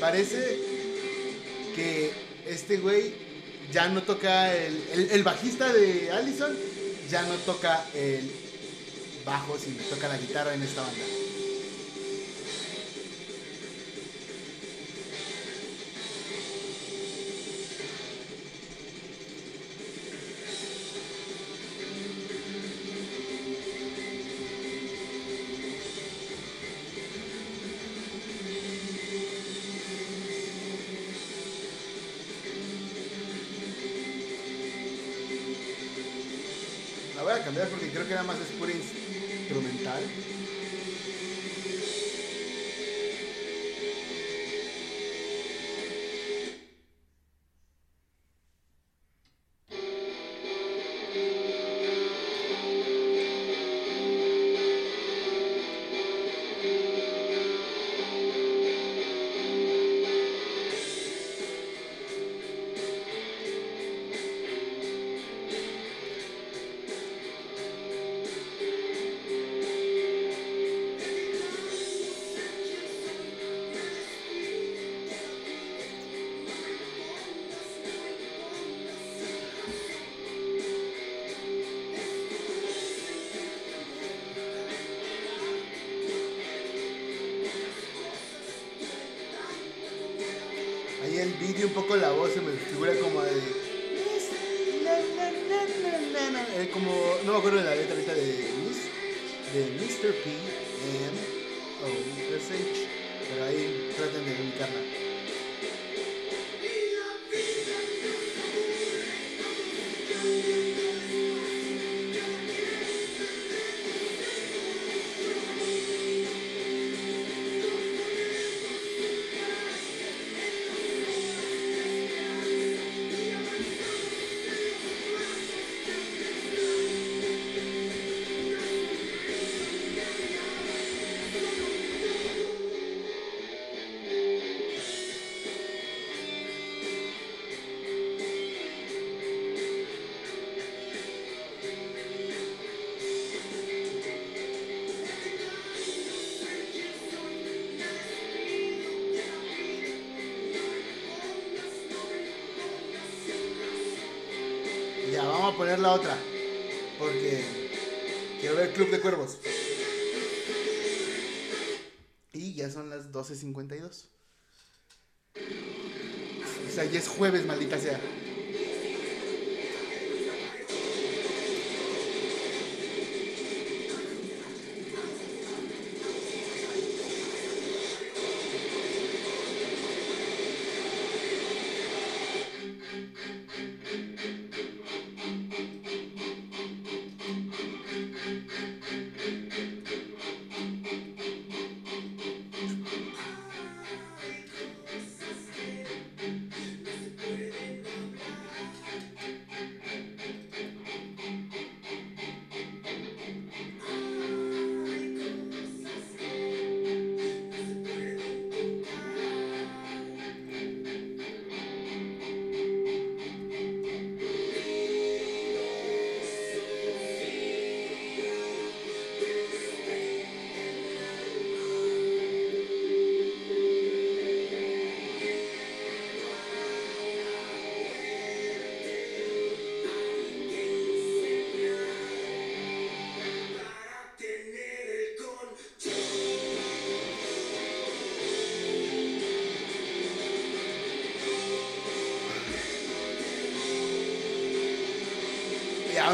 Speaker 2: Parece que este güey ya no toca el, el, el bajista de Allison, ya no toca el bajo, sino toca la guitarra en esta banda. Cambiar porque creo que nada más es instrumental. Poner la otra. Porque quiero ver Club de Cuervos. Y ya son las 12.52. O sea, ya es jueves, maldita sea.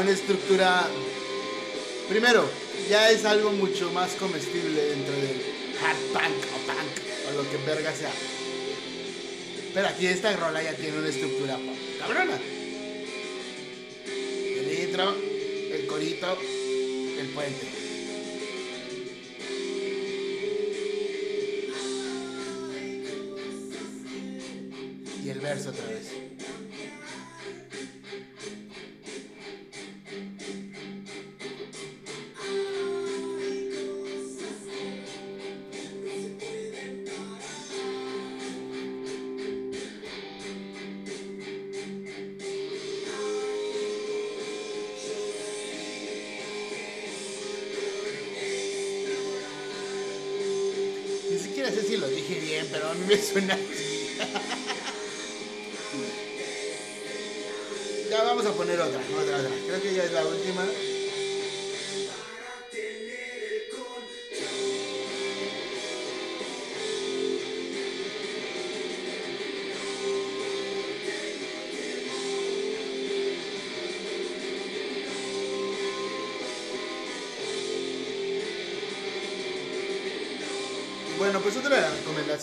Speaker 3: Una estructura. Primero, ya es algo mucho más comestible dentro del hard punk o punk o lo que verga sea. Pero aquí esta rola ya tiene una estructura cabrona. El intro, el corito, el puente. Bien, pero a mí me suena así. ya vamos a poner otra, otra, otra. Creo que ya es la última.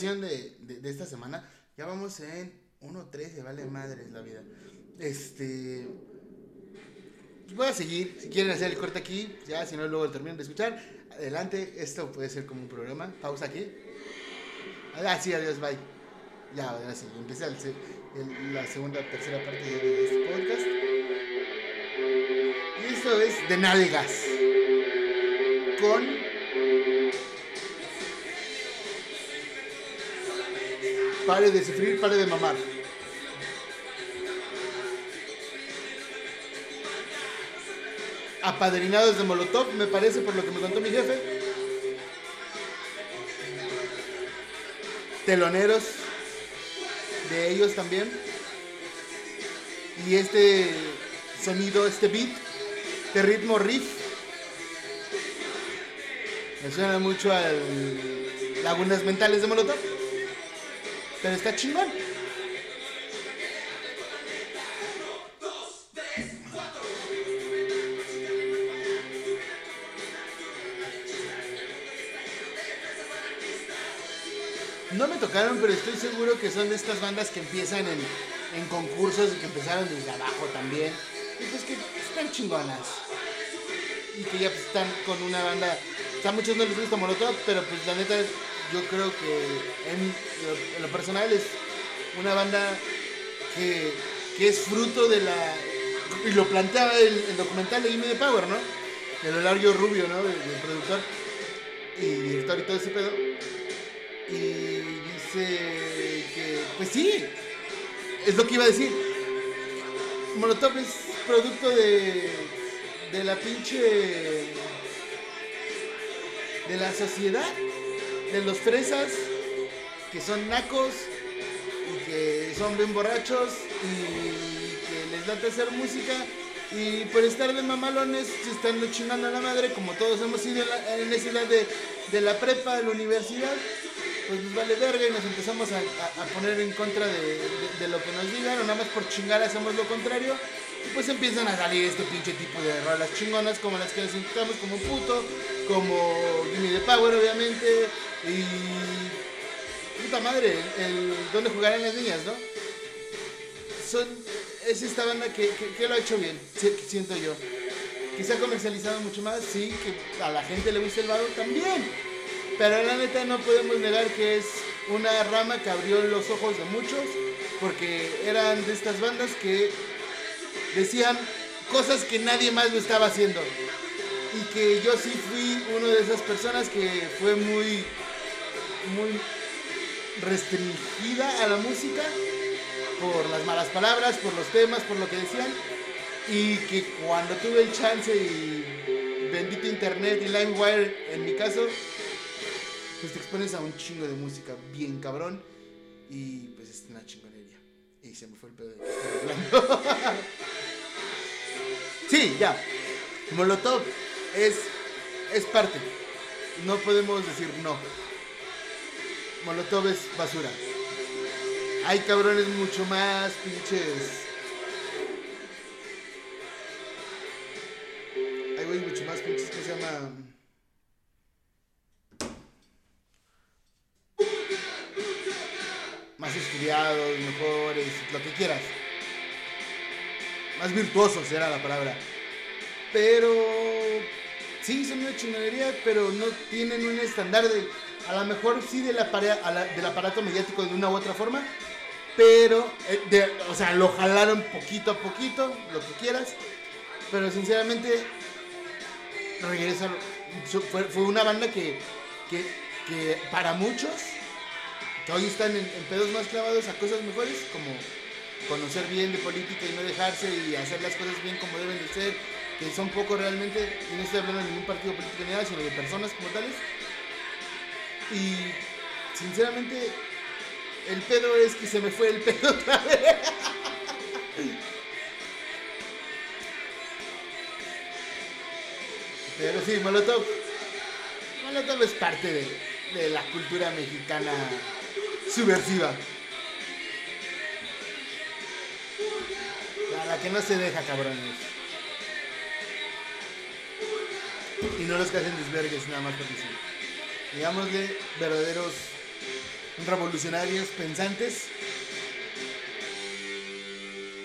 Speaker 3: De, esta semana. Ya vamos en 1.13, vale madres la vida. Este. voy a seguir. Si quieren hacer el corte aquí, ya, si no, luego terminan de escuchar. Adelante, esto puede ser como un programa. Pausa aquí. Ah, sí, adiós, bye. Ya, ahora sí, empieza el el- la segunda, tercera parte de este podcast. Y esto es de nalgas. Con Pare de sufrir, pare de mamar. Apadrinados de Molotov, me parece, por lo que me contó mi jefe. Teloneros de ellos también. Y este sonido, este beat de ritmo riff. Me suena mucho al Lagunas Mentales de Molotov. Pero está chingón. No me tocaron, pero estoy seguro que son de estas bandas que empiezan en, en concursos y que empezaron desde abajo también. Y pues que están chingonas. Y que ya pues, están con una banda. O sea, a muchos no les gusta Molotov, pero pues la neta, yo creo que en lo, lo personal es una banda que, que es fruto de la. Y lo planteaba el, documental de Gimme the Power, ¿no? De Lolario Rubio, ¿no? Del productor y director y todo ese pedo. Y dice que, pues sí, es lo que iba a decir. Molotov es producto de, de la pinche. de la sociedad, de los fresas que son nacos y que son bien borrachos y que les late hacer música. Y por estar de mamalones se están chingando a la madre como todos hemos sido en, esa edad de, de la prepa, de la universidad pues nos vale verga y nos empezamos a, a- poner en contra de, de- lo que nos digan o nada más por chingar hacemos lo contrario y pues empiezan a salir este pinche tipo de rolas chingonas como las que nos intentamos como puto como Gimme the Power obviamente y puta madre el, dónde jugarán las niñas no son es esta banda que, que- lo ha hecho bien si- siento yo. Que se ha comercializado mucho más sí que a la gente le gusta el vado también. Pero la neta no podemos negar que es una rama que abrió los ojos de muchos porque eran de estas bandas que decían cosas que nadie más lo estaba haciendo. Y que yo sí fui una de esas personas que fue muy muy restringida a la música por las malas palabras, por los temas, por lo que decían y que cuando tuve el chance y bendito internet y LimeWire en mi caso pues te expones a un chingo de música bien cabrón y pues es una chingonería. Y se me fue el pedo de que estaba hablando. sí, ya. Molotov es, es parte. No podemos decir no. Molotov es basura. Hay cabrones mucho más pinches. Hay güeyes mucho más pinches que se llama. Más estudiados, mejores, lo que quieras. Más virtuosos era la palabra. Pero. Sí, son una chingadería, pero no tienen un estándar de a lo mejor sí del, del aparato mediático de una u otra forma, pero, eh, o sea, lo jalaron poquito a poquito, lo que quieras, pero sinceramente, regresa, fue, fue una banda que, que, que, para muchos, que hoy están en, en pedos más clavados a cosas mejores, como conocer bien de política y no dejarse y hacer las cosas bien como deben de ser, que son poco realmente, y no estoy hablando de ningún partido político ni nada, sino de personas como tales. Y sinceramente, el pedo es que se me fue el pedo otra vez. Pero sí, Molotov. Molotov es parte de, de la cultura mexicana subversiva. La que no se deja, cabrones. Y no los que hacen desvergues nada más porque sí. Digámosle verdaderos revolucionarios pensantes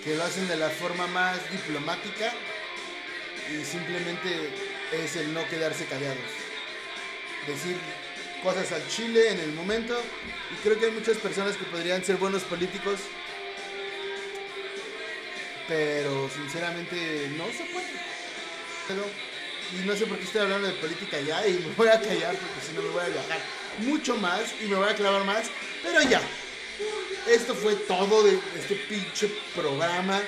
Speaker 3: que lo hacen de la forma más diplomática y simplemente es el no quedarse callados. Decir cosas al Chile en el momento y creo que hay muchas personas que podrían ser buenos políticos pero sinceramente no se puede. Y no sé por qué estoy hablando de política ya y me voy a callar porque si no me voy a viajar mucho más y me voy a clavar más. Pero ya, esto fue todo de este pinche programa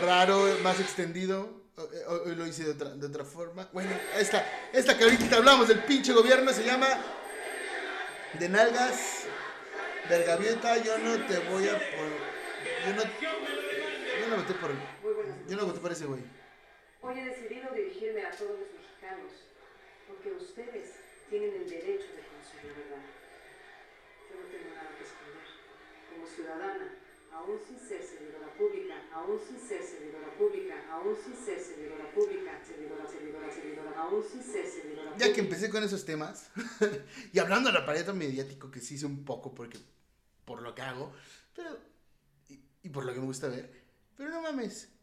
Speaker 3: raro, más extendido. Hoy lo hice de otra, de otra forma. Bueno, esta, esta que ahorita hablamos del pinche gobierno se llama De Nalgas, Vergavieta. Yo no te voy a. Yo no, yo no voté por. Yo no voté por ese güey.
Speaker 4: Hoy he decidido dirigirme a todos los mexicanos, porque ustedes tienen el derecho de conocer la verdad. Yo no tengo nada que esconder. Como ciudadana, aún sin ser servidora pública, aún sin ser servidora pública, aún sin ser servidora pública, servidora, servidora, servidora, aún sin ser servidora pública.
Speaker 3: Ya que empecé con esos temas, y hablando del aparato mediático, que sí hice un poco porque por lo que hago, pero, y, y por lo que me gusta ver, pero no mames.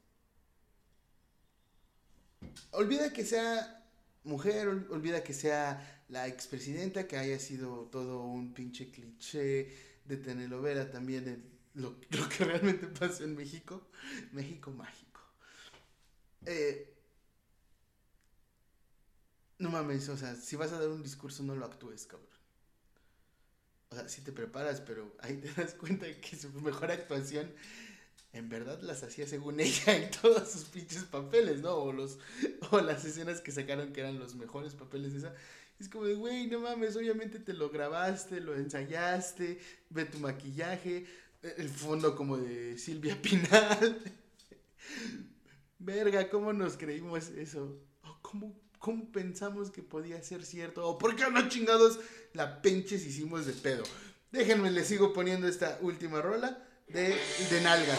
Speaker 3: Olvida que sea mujer, olvida que sea la expresidenta, que haya sido todo un pinche cliché de telenovela también lo, lo que realmente pasa en México. México mágico. Eh, no mames, o sea, si vas a dar un discurso no lo actúes, cabrón. O sea, si te preparas, pero ahí te das cuenta que su mejor actuación en verdad las hacía según ella en todos sus pinches papeles, ¿no? O, los, o las escenas que sacaron que eran los mejores papeles de esa. Es como de, güey, no mames, obviamente te lo grabaste, lo ensayaste, ve tu maquillaje, el fondo como de Silvia Pinal. Verga, ¿cómo nos creímos eso? ¿Cómo, ¿Cómo pensamos que podía ser cierto? ¿O por qué no chingados la pinches hicimos de pedo? Déjenme, les sigo poniendo esta última rola de, de nalgas.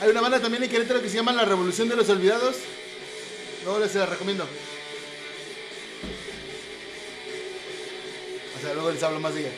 Speaker 3: Hay una banda también en Querétaro que se llama La Revolución de los Olvidados. Luego les la recomiendo. O sea, luego les hablo más de ella.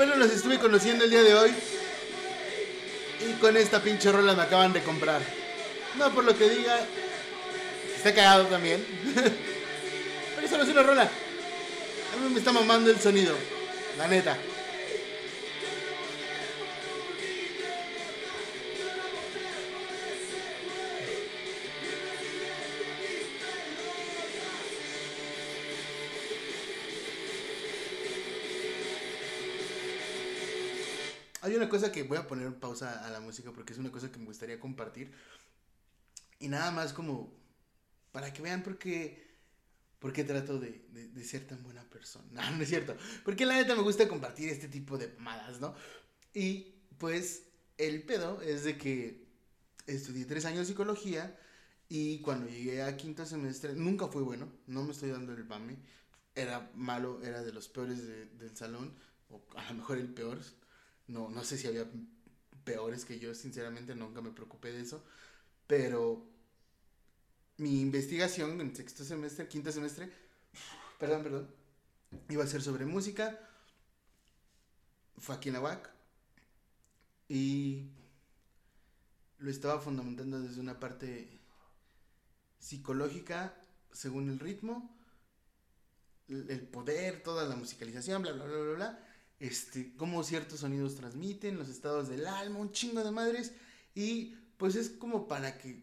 Speaker 3: Apenas los estuve conociendo el día de hoy. Y con esta pinche rola me acaban de comprar. No por lo que diga. Está cagado también. Pero eso no es una rola. A mí me está mamando el sonido. La neta. Cosa que voy a poner pausa a la música porque es una cosa que me gustaría compartir. Y nada más como para que vean por qué, por qué trato de, de- de ser tan buena persona. No, no es cierto. Porque la neta me gusta compartir este tipo de mamadas, ¿no? Y pues el pedo es de que estudié tres años psicología y cuando llegué a quinto semestre nunca fue bueno, no me estoy dando el mame. Era malo, era de los peores de- del salón, o a lo mejor el peor. No, no sé si había peores que yo, sinceramente nunca me preocupé de eso. Pero mi investigación en sexto semestre, quinto semestre, perdón, perdón, iba a ser sobre música. Fue aquí en la UAC. Y lo estaba fundamentando desde una parte psicológica, según el ritmo, el poder, toda la musicalización, bla, bla, bla, bla, bla. Este, cómo ciertos sonidos transmiten, los estados del alma, un chingo de madres. Y pues es como para que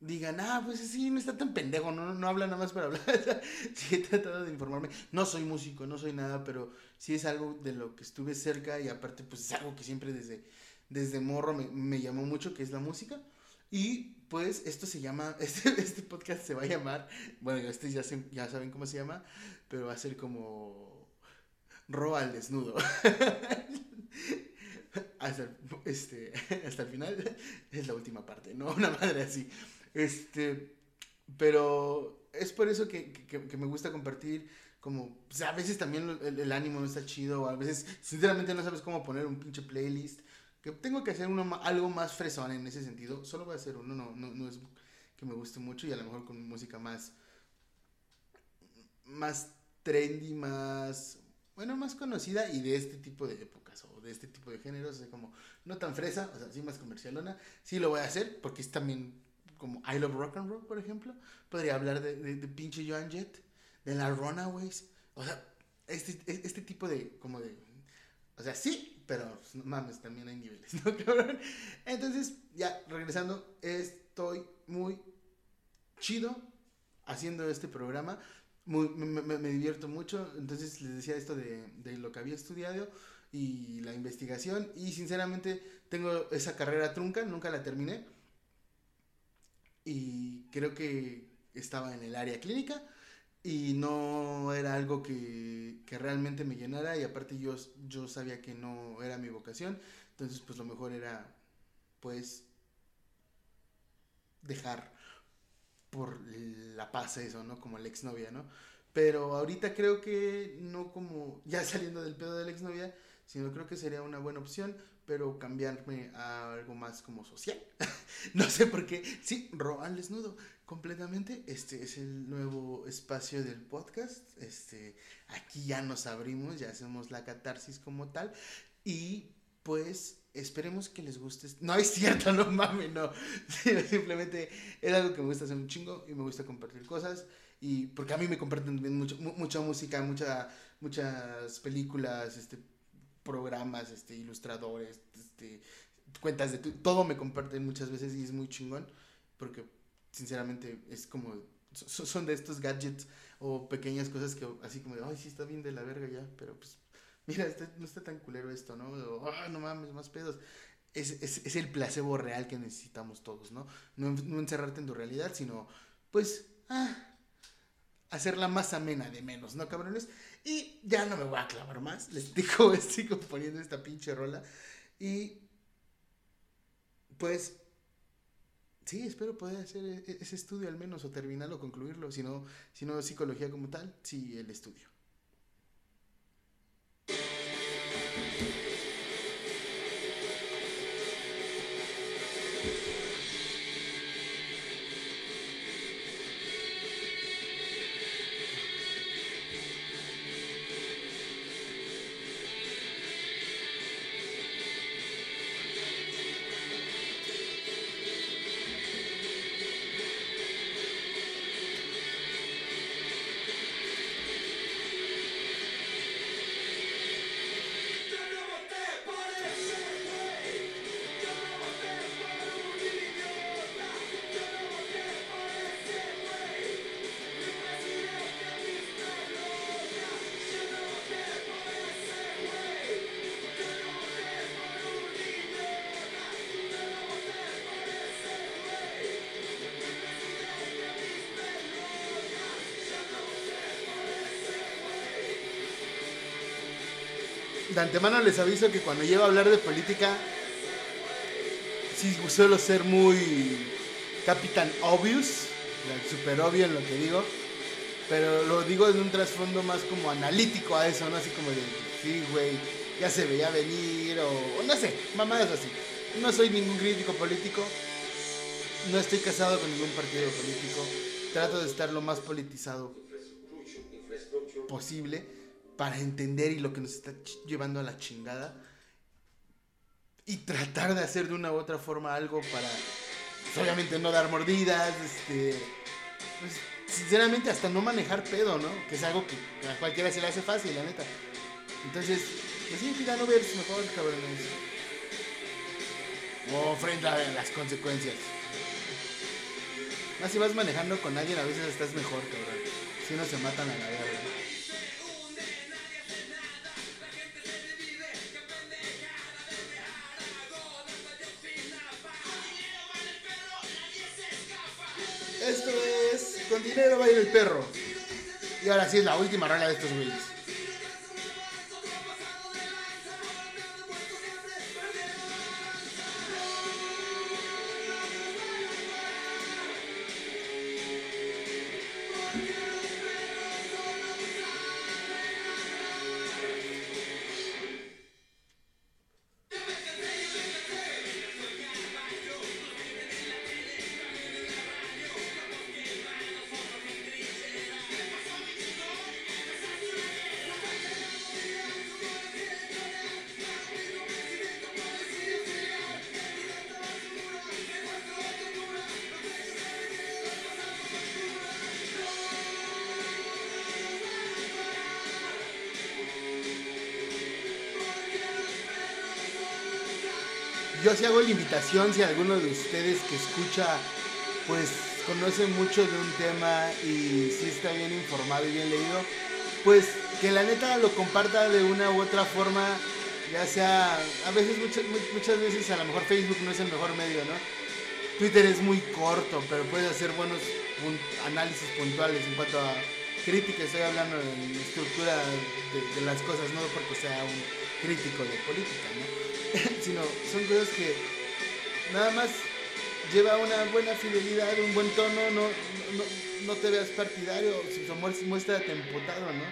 Speaker 3: digan, ah, pues sí, no está tan pendejo, no, no habla nada más para hablar. sí, he tratado de informarme. No soy músico, no soy nada, pero sí es algo de lo que estuve cerca y aparte, pues es algo que siempre desde, desde morro me, me llamó mucho, que es la música. Y pues esto se llama, este, este podcast se va a llamar, bueno, este ya, se- ya saben cómo se llama, pero va a ser como Roa al desnudo. hasta, el, este, hasta el final es la última parte, ¿no? Una madre así. Este, pero es por eso que, que- me gusta compartir, como, pues, a veces también el, ánimo no está chido, o a veces sinceramente no sabes cómo poner un pinche playlist, que tengo que hacer uno, algo más fresón en ese sentido, solo voy a hacer uno, no, no, no es que me guste mucho y a lo mejor con música más, más trendy, más, bueno, más conocida y de este tipo de épocas o de este tipo de géneros, sea, como no tan fresa, o sea, sí más comercialona, sí lo voy a hacer porque es también como I Love Rock and Roll, por ejemplo, podría hablar de, de, pinche Joan Jett, de las Runaways, o sea, este, este tipo de, como de, o sea, sí, pero no mames, también hay niveles, ¿no, cabrón? Entonces, ya, regresando, estoy muy chido haciendo este programa. Me- me divierto mucho. Entonces les decía esto de, de lo que había estudiado y la investigación. Y sinceramente tengo esa carrera trunca, nunca la terminé. Y creo que estaba en el área clínica y no era algo que, que realmente me llenara. Y aparte yo, yo sabía que no era mi vocación. Entonces pues lo mejor era pues dejar por la paz eso, ¿no? Como la exnovia, ¿no? Pero ahorita creo que no como ya saliendo del pedo de la exnovia, sino creo que sería una buena opción, pero cambiarme a algo más como social. no sé por qué. Sí, Roan desnudo completamente. Este es el nuevo espacio del podcast. Este, aquí ya nos abrimos, ya hacemos la catarsis como tal y pues esperemos que les guste. No es cierto, no mames, no. Simplemente es algo que me gusta hacer un chingo y me gusta compartir cosas. Y porque a mí me comparten también mucho, mu- mucha música, mucha, muchas películas, este, programas, este, ilustradores, este, cuentas de todo me comparten muchas veces y es muy chingón. Porque sinceramente es como so- son de estos gadgets o pequeñas cosas que así como ay, sí está bien de la verga ya, pero pues mira, no está tan culero esto, ¿no? O, "Ah, no mames, más pedos. Es, es, es el placebo real que necesitamos todos, ¿no? ¿no? encerrarte en tu realidad, sino, pues, ah, hacerla más amena de menos, ¿no, cabrones? Y ya no me voy a clavar más, les digo, sigo poniendo esta pinche rola. Y, pues, sí, espero poder hacer e- ese estudio al menos, o terminarlo, concluirlo, si no, si no psicología como tal, sí, el estudio. De antemano les aviso que cuando llego a hablar de política, sí suelo ser muy Capitán Obvious, super obvio en lo que digo, pero lo digo en un trasfondo más como analítico a eso, ¿no? Así como de, sí, güey, ya se veía venir, o, o no sé, mamadas así. No soy ningún crítico político, no estoy casado con ningún partido político, trato de estar lo más politizado posible para entender y lo que nos está llevando a la chingada y tratar de hacer de una u otra forma algo para pues, obviamente no dar mordidas, este pues, sinceramente hasta no manejar pedo, ¿no? Que es algo que a cualquiera se le hace fácil, la neta. Entonces, pues sí, mira, no verse mejor, cabrones. O frente a las consecuencias. Más si vas manejando con alguien, a veces estás mejor, cabrón. Si no se matan a la verga. Con dinero baila el perro. Y ahora sí es la última rola de estos güeyes. Invitación si alguno de ustedes que escucha pues conoce mucho de un tema y sí está bien informado y bien leído, pues que la neta lo comparta de una u otra forma, ya sea, a veces, muchas, mu- muchas veces a lo mejor Facebook no es el mejor medio, ¿no? Twitter es muy corto, pero puedes hacer buenos análisis puntuales en cuanto a crítica, estoy hablando de estructura de, las cosas, no porque sea un crítico de política, ¿no? sino son cosas que nada más lleva una buena fidelidad, un buen tono, no, no, no te veas partidario, si muestra, muéstrate emputado, ¿no?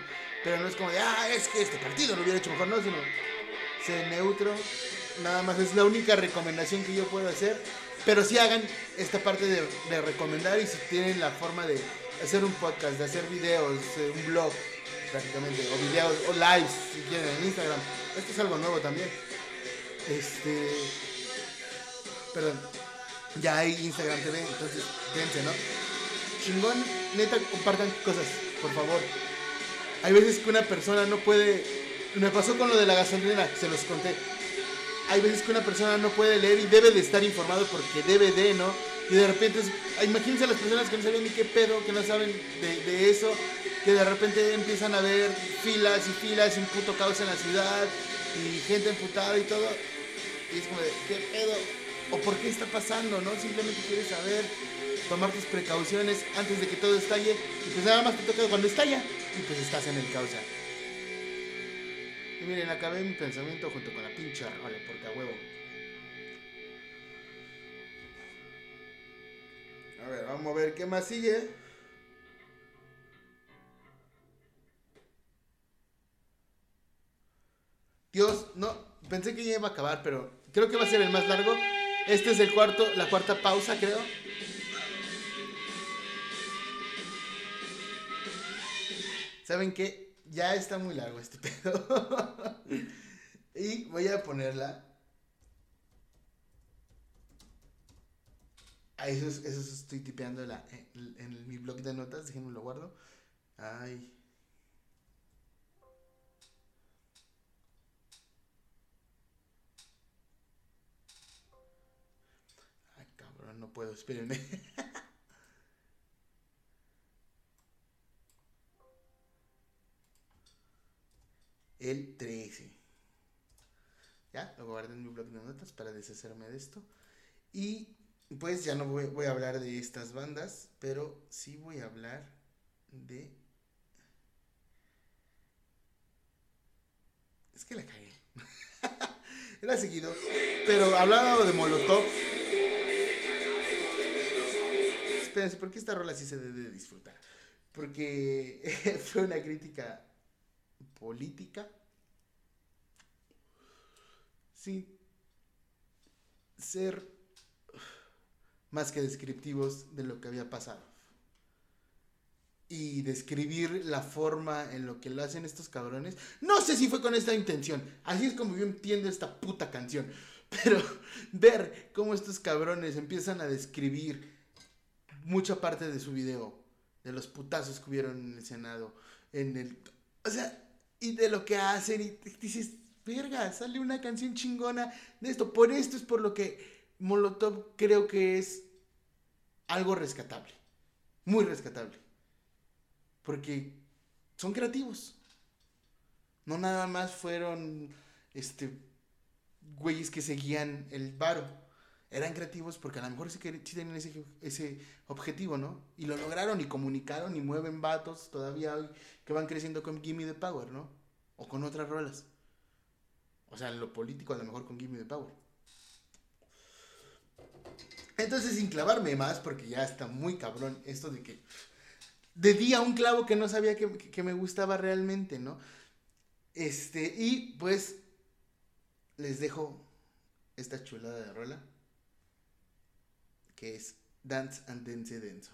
Speaker 3: Pero no es como de, ah, es que este partido lo hubiera hecho mejor, no, sino sé neutro, nada más es la única recomendación que yo puedo hacer, pero sí hagan esta parte de, de recomendar y si tienen la forma de hacer un podcast, de hacer videos, eh, un blog prácticamente, o videos, o lives si quieren en Instagram, esto es algo nuevo también. Este. Perdón. Ya hay Instagram TV, entonces dense, ¿no? Chingón, neta, compartan cosas, por favor. Hay veces que una persona no puede. Me pasó con lo de la gasolina, se los conté. Hay veces que una persona no puede leer y debe de estar informado porque debe de, ¿no? Y de repente, es- imagínense las personas que no saben ni qué pedo, que no saben de, de eso, que de repente empiezan a ver filas y filas y un puto caos en la ciudad y gente emputada y todo. Y es como de, ¿qué pedo? ¿O por qué está pasando, no? Simplemente quieres saber, tomar tus precauciones antes de que todo estalle. Y pues nada más te toca cuando estalla. Y pues estás en el causa. Y miren, acabé mi pensamiento junto con la pinche rola, porque a huevo. A ver, vamos a ver qué más sigue. Dios, no, pensé que ya iba a acabar, pero creo que va a ser el más largo. Este es el cuarto, la cuarta pausa, creo. ¿Saben qué? Ya está muy largo este pedo. y voy a ponerla. A eso, es- eso estoy tipeando en mi blog de notas, déjenme lo guardo. Ay. No puedo, espérenme. El 13. Ya, lo guardé en mi blog de notas para deshacerme de esto. Y pues ya no voy, a hablar de estas bandas, pero sí voy a hablar de... Es que la cagué. Era seguido. Pero hablaba de Molotov. Espérense, ¿por qué esta rola sí se debe de disfrutar? Porque fue una crítica política. Sin ser más que descriptivos de lo que había pasado. Y describir la forma en lo que lo hacen estos cabrones. No sé si fue con esta intención. Así es como yo entiendo esta puta canción. Pero ver cómo estos cabrones empiezan a describir mucha parte de su video. De los putazos que hubieron en el Senado. En el. O sea, y de lo que hacen. Y dices, verga, sale una canción chingona de esto. Por esto es por lo que Molotov creo que es algo rescatable. Muy rescatable. Porque son creativos. No nada más fueron este güeyes que seguían el varo. Eran creativos porque a lo mejor sí, que, sí tenían ese, objetivo, ¿no? Y lo lograron y comunicaron y mueven vatos todavía hoy que van creciendo con Gimme the Power, ¿no? O con otras rolas. O sea, en lo político a lo mejor con Gimme the Power. Entonces, sin clavarme más, porque ya está muy cabrón esto de que de día un clavo que no sabía que me gustaba realmente, ¿no? Este, y pues les dejo esta chulada de rola que es Dance and Dance Denso.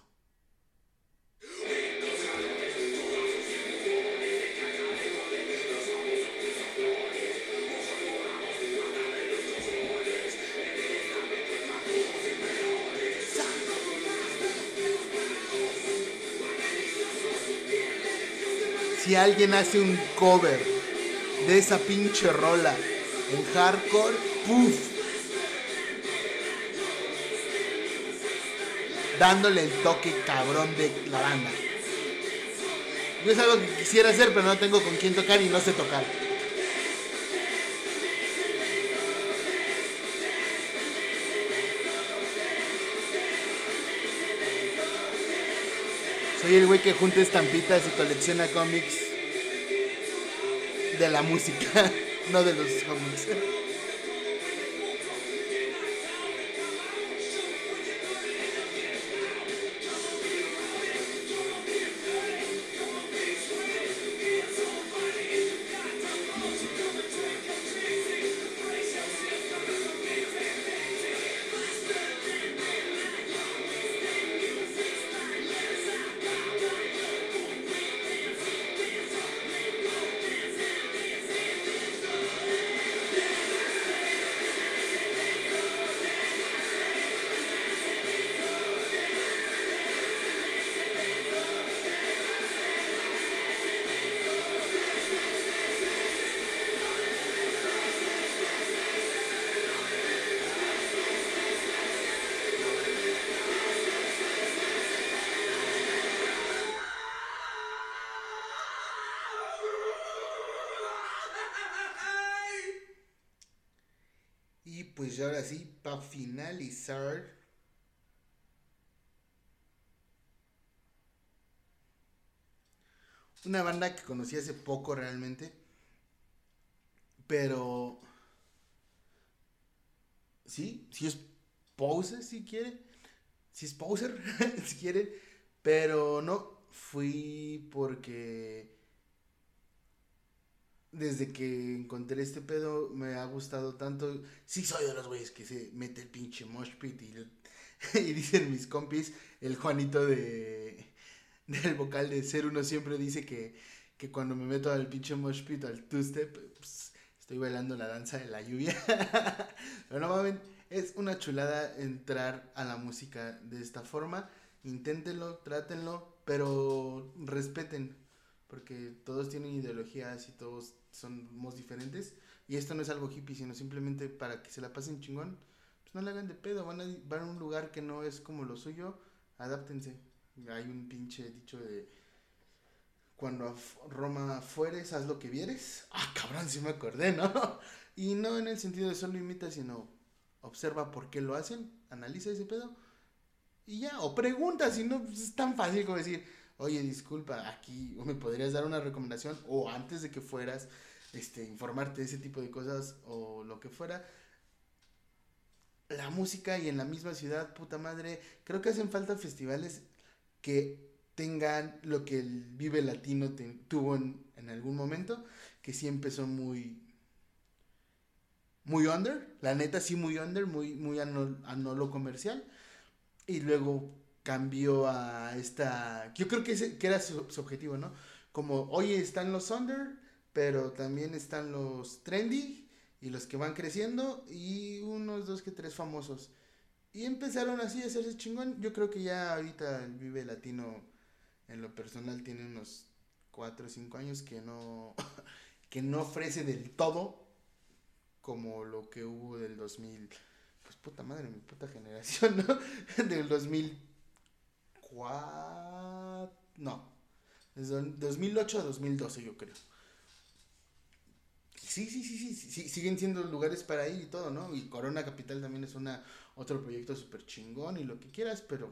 Speaker 3: Si alguien hace un cover de esa pinche rola en hardcore, puff. Dándole el toque cabrón de la banda. Yo es algo que quisiera hacer, pero no tengo con quién tocar y no sé tocar. Soy el güey que junta estampitas y colecciona cómics de la música, no de los cómics. Pues ya ahora sí, para finalizar. Una banda que conocí hace poco realmente. Pero... Sí, sí es Poser si quiere. Sí es Poser si quiere. Pero no, fui porque desde que encontré este pedo me ha gustado tanto. Sí soy de los güeyes que se mete el pinche mosh pit y, y dicen mis compis, el Juanito de del vocal de Ser Uno siempre dice que, que cuando me meto al pinche mosh pit, al two-step, pues, estoy bailando la danza de la lluvia. Pero no mames, es una chulada entrar a la música de esta forma. Inténtenlo, trátenlo, pero respeten porque todos tienen ideologías y todos somos diferentes. Y esto no es algo hippie, sino simplemente para que se la pasen chingón. Pues no le hagan de pedo, van a, van a un lugar que no es como lo suyo, adáptense. Hay un pinche dicho de cuando a Roma fueres, haz lo que vieres. Ah, cabrón, sí me acordé, ¿no? Y no en el sentido de solo imita, sino observa por qué lo hacen, analiza ese pedo y ya, o pregunta, si no, pues es tan fácil como decir, oye, disculpa, aquí me podrías dar una recomendación, o antes de que fueras, este, informarte de ese tipo de cosas o lo que fuera. La música y en la misma ciudad, puta madre, creo que hacen falta festivales que tengan lo que el Vive Latino tuvo en, algún momento, que sí empezó muy muy under, la neta sí muy under, muy muy a a no lo comercial y luego cambió a esta, yo creo que ese que era su, objetivo, ¿no? Como, oye, están los under, pero también están los trendy y los que van creciendo y unos dos que tres famosos. Y empezaron así a hacerse chingón. Yo creo que ya ahorita el Vive Latino en lo personal tiene unos 4 o 5 años que no que no ofrece del todo como lo que hubo del 2000. Pues puta madre, mi puta generación, ¿no? Del 2004. No. Desde el 2008 a 2012, yo creo. Sí, sí, sí, sí, sí, siguen siendo lugares para ir y todo, ¿no? Y Corona Capital también es una otro proyecto súper chingón y lo que quieras, pero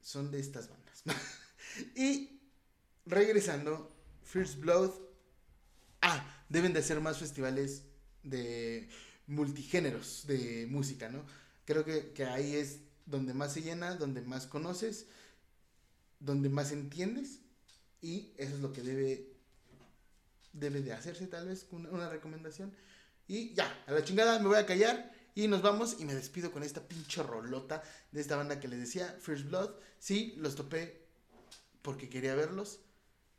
Speaker 3: son de estas bandas. y regresando, First Blood. Ah, deben de hacer más festivales de multigéneros de música, ¿no? Creo que, que ahí es donde más se llena, donde más conoces, donde más entiendes y eso es lo que debe debe de hacerse tal vez una, recomendación y ya, a la chingada me voy a callar y nos vamos y me despido con esta pinche rolota de esta banda que les decía, First Blood. Sí, los topé porque quería verlos,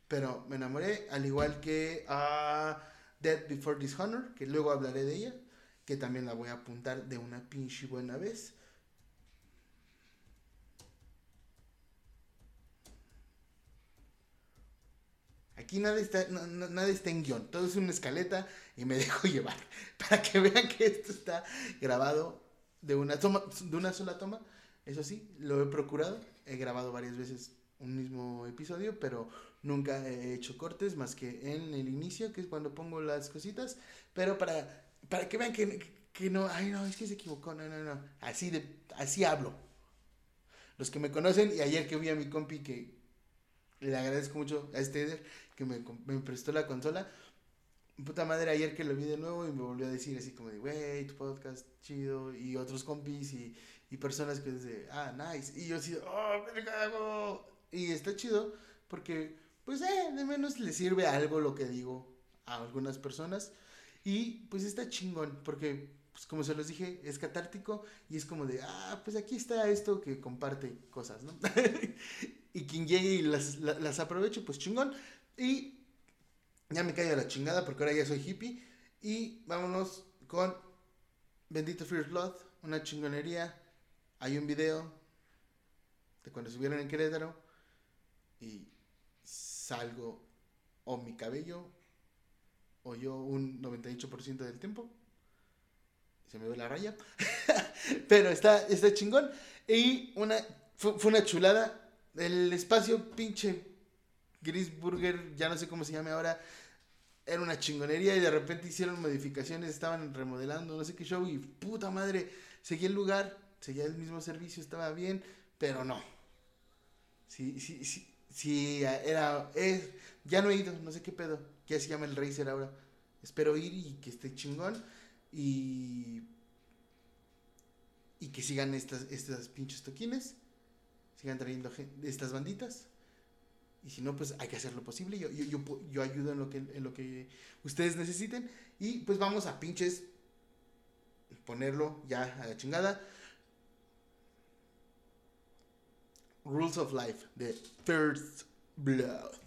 Speaker 3: pero me enamoré, al igual que a Dead Before Dishonor, que luego hablaré de ella, que también la voy a apuntar de una pinche buena vez. Aquí nada está, no- está en guion, todo es una escaleta y me dejo llevar. Para que vean que esto está grabado de una, toma, de una sola toma. Eso sí, lo he procurado. He grabado varias veces un mismo episodio, pero nunca he hecho cortes más que en el inicio, que es cuando pongo las cositas. Pero para, para que vean que, que no, ay no, es que se equivocó, no, no, no. Así, de, así hablo. Los que me conocen y ayer que vi a mi compi que le agradezco mucho a este Eder que me, me prestó la consola. Puta madre, ayer que lo vi de nuevo y me volvió a decir así como de, wey, tu podcast chido. Y otros compis y, y personas que dice, ah, nice. Y yo así, oh, me cago. Y está chido porque, pues, eh, de menos le sirve algo lo que digo a algunas personas. Y pues está chingón porque, pues como se los dije, es catártico y es como de, ah, pues aquí está esto que comparte cosas, ¿no? y quien llegue y las, la- las aproveche, pues chingón. Y ya me callo la chingada porque ahora ya soy hippie. Y vámonos con Bendito First Blood, una chingonería. Hay un video de cuando estuvieron en Querétaro y salgo o mi cabello o yo un 98% del tiempo. Se me ve la raya. Pero está, está chingón. Y una, fue, fue una chulada. El espacio pinche Gris Burger, ya no sé cómo se llame ahora, era una chingonería y de repente hicieron modificaciones, estaban remodelando, no sé qué show y puta madre, seguía el lugar, seguía el mismo servicio, estaba bien, pero no. Sí, sí, sí, sí, era, es, ya no he ido, no sé qué pedo, ya se llama el Racer ahora. Espero ir y que esté chingón y y que sigan estas, estas pinches toquines, sigan trayendo gen- estas banditas. Y si no, pues hay que hacer lo posible. Yo, yo, yo, yo ayudo en lo, que, en lo que ustedes necesiten. Y pues vamos a pinches ponerlo ya a la chingada. Rules of Life de First Blood.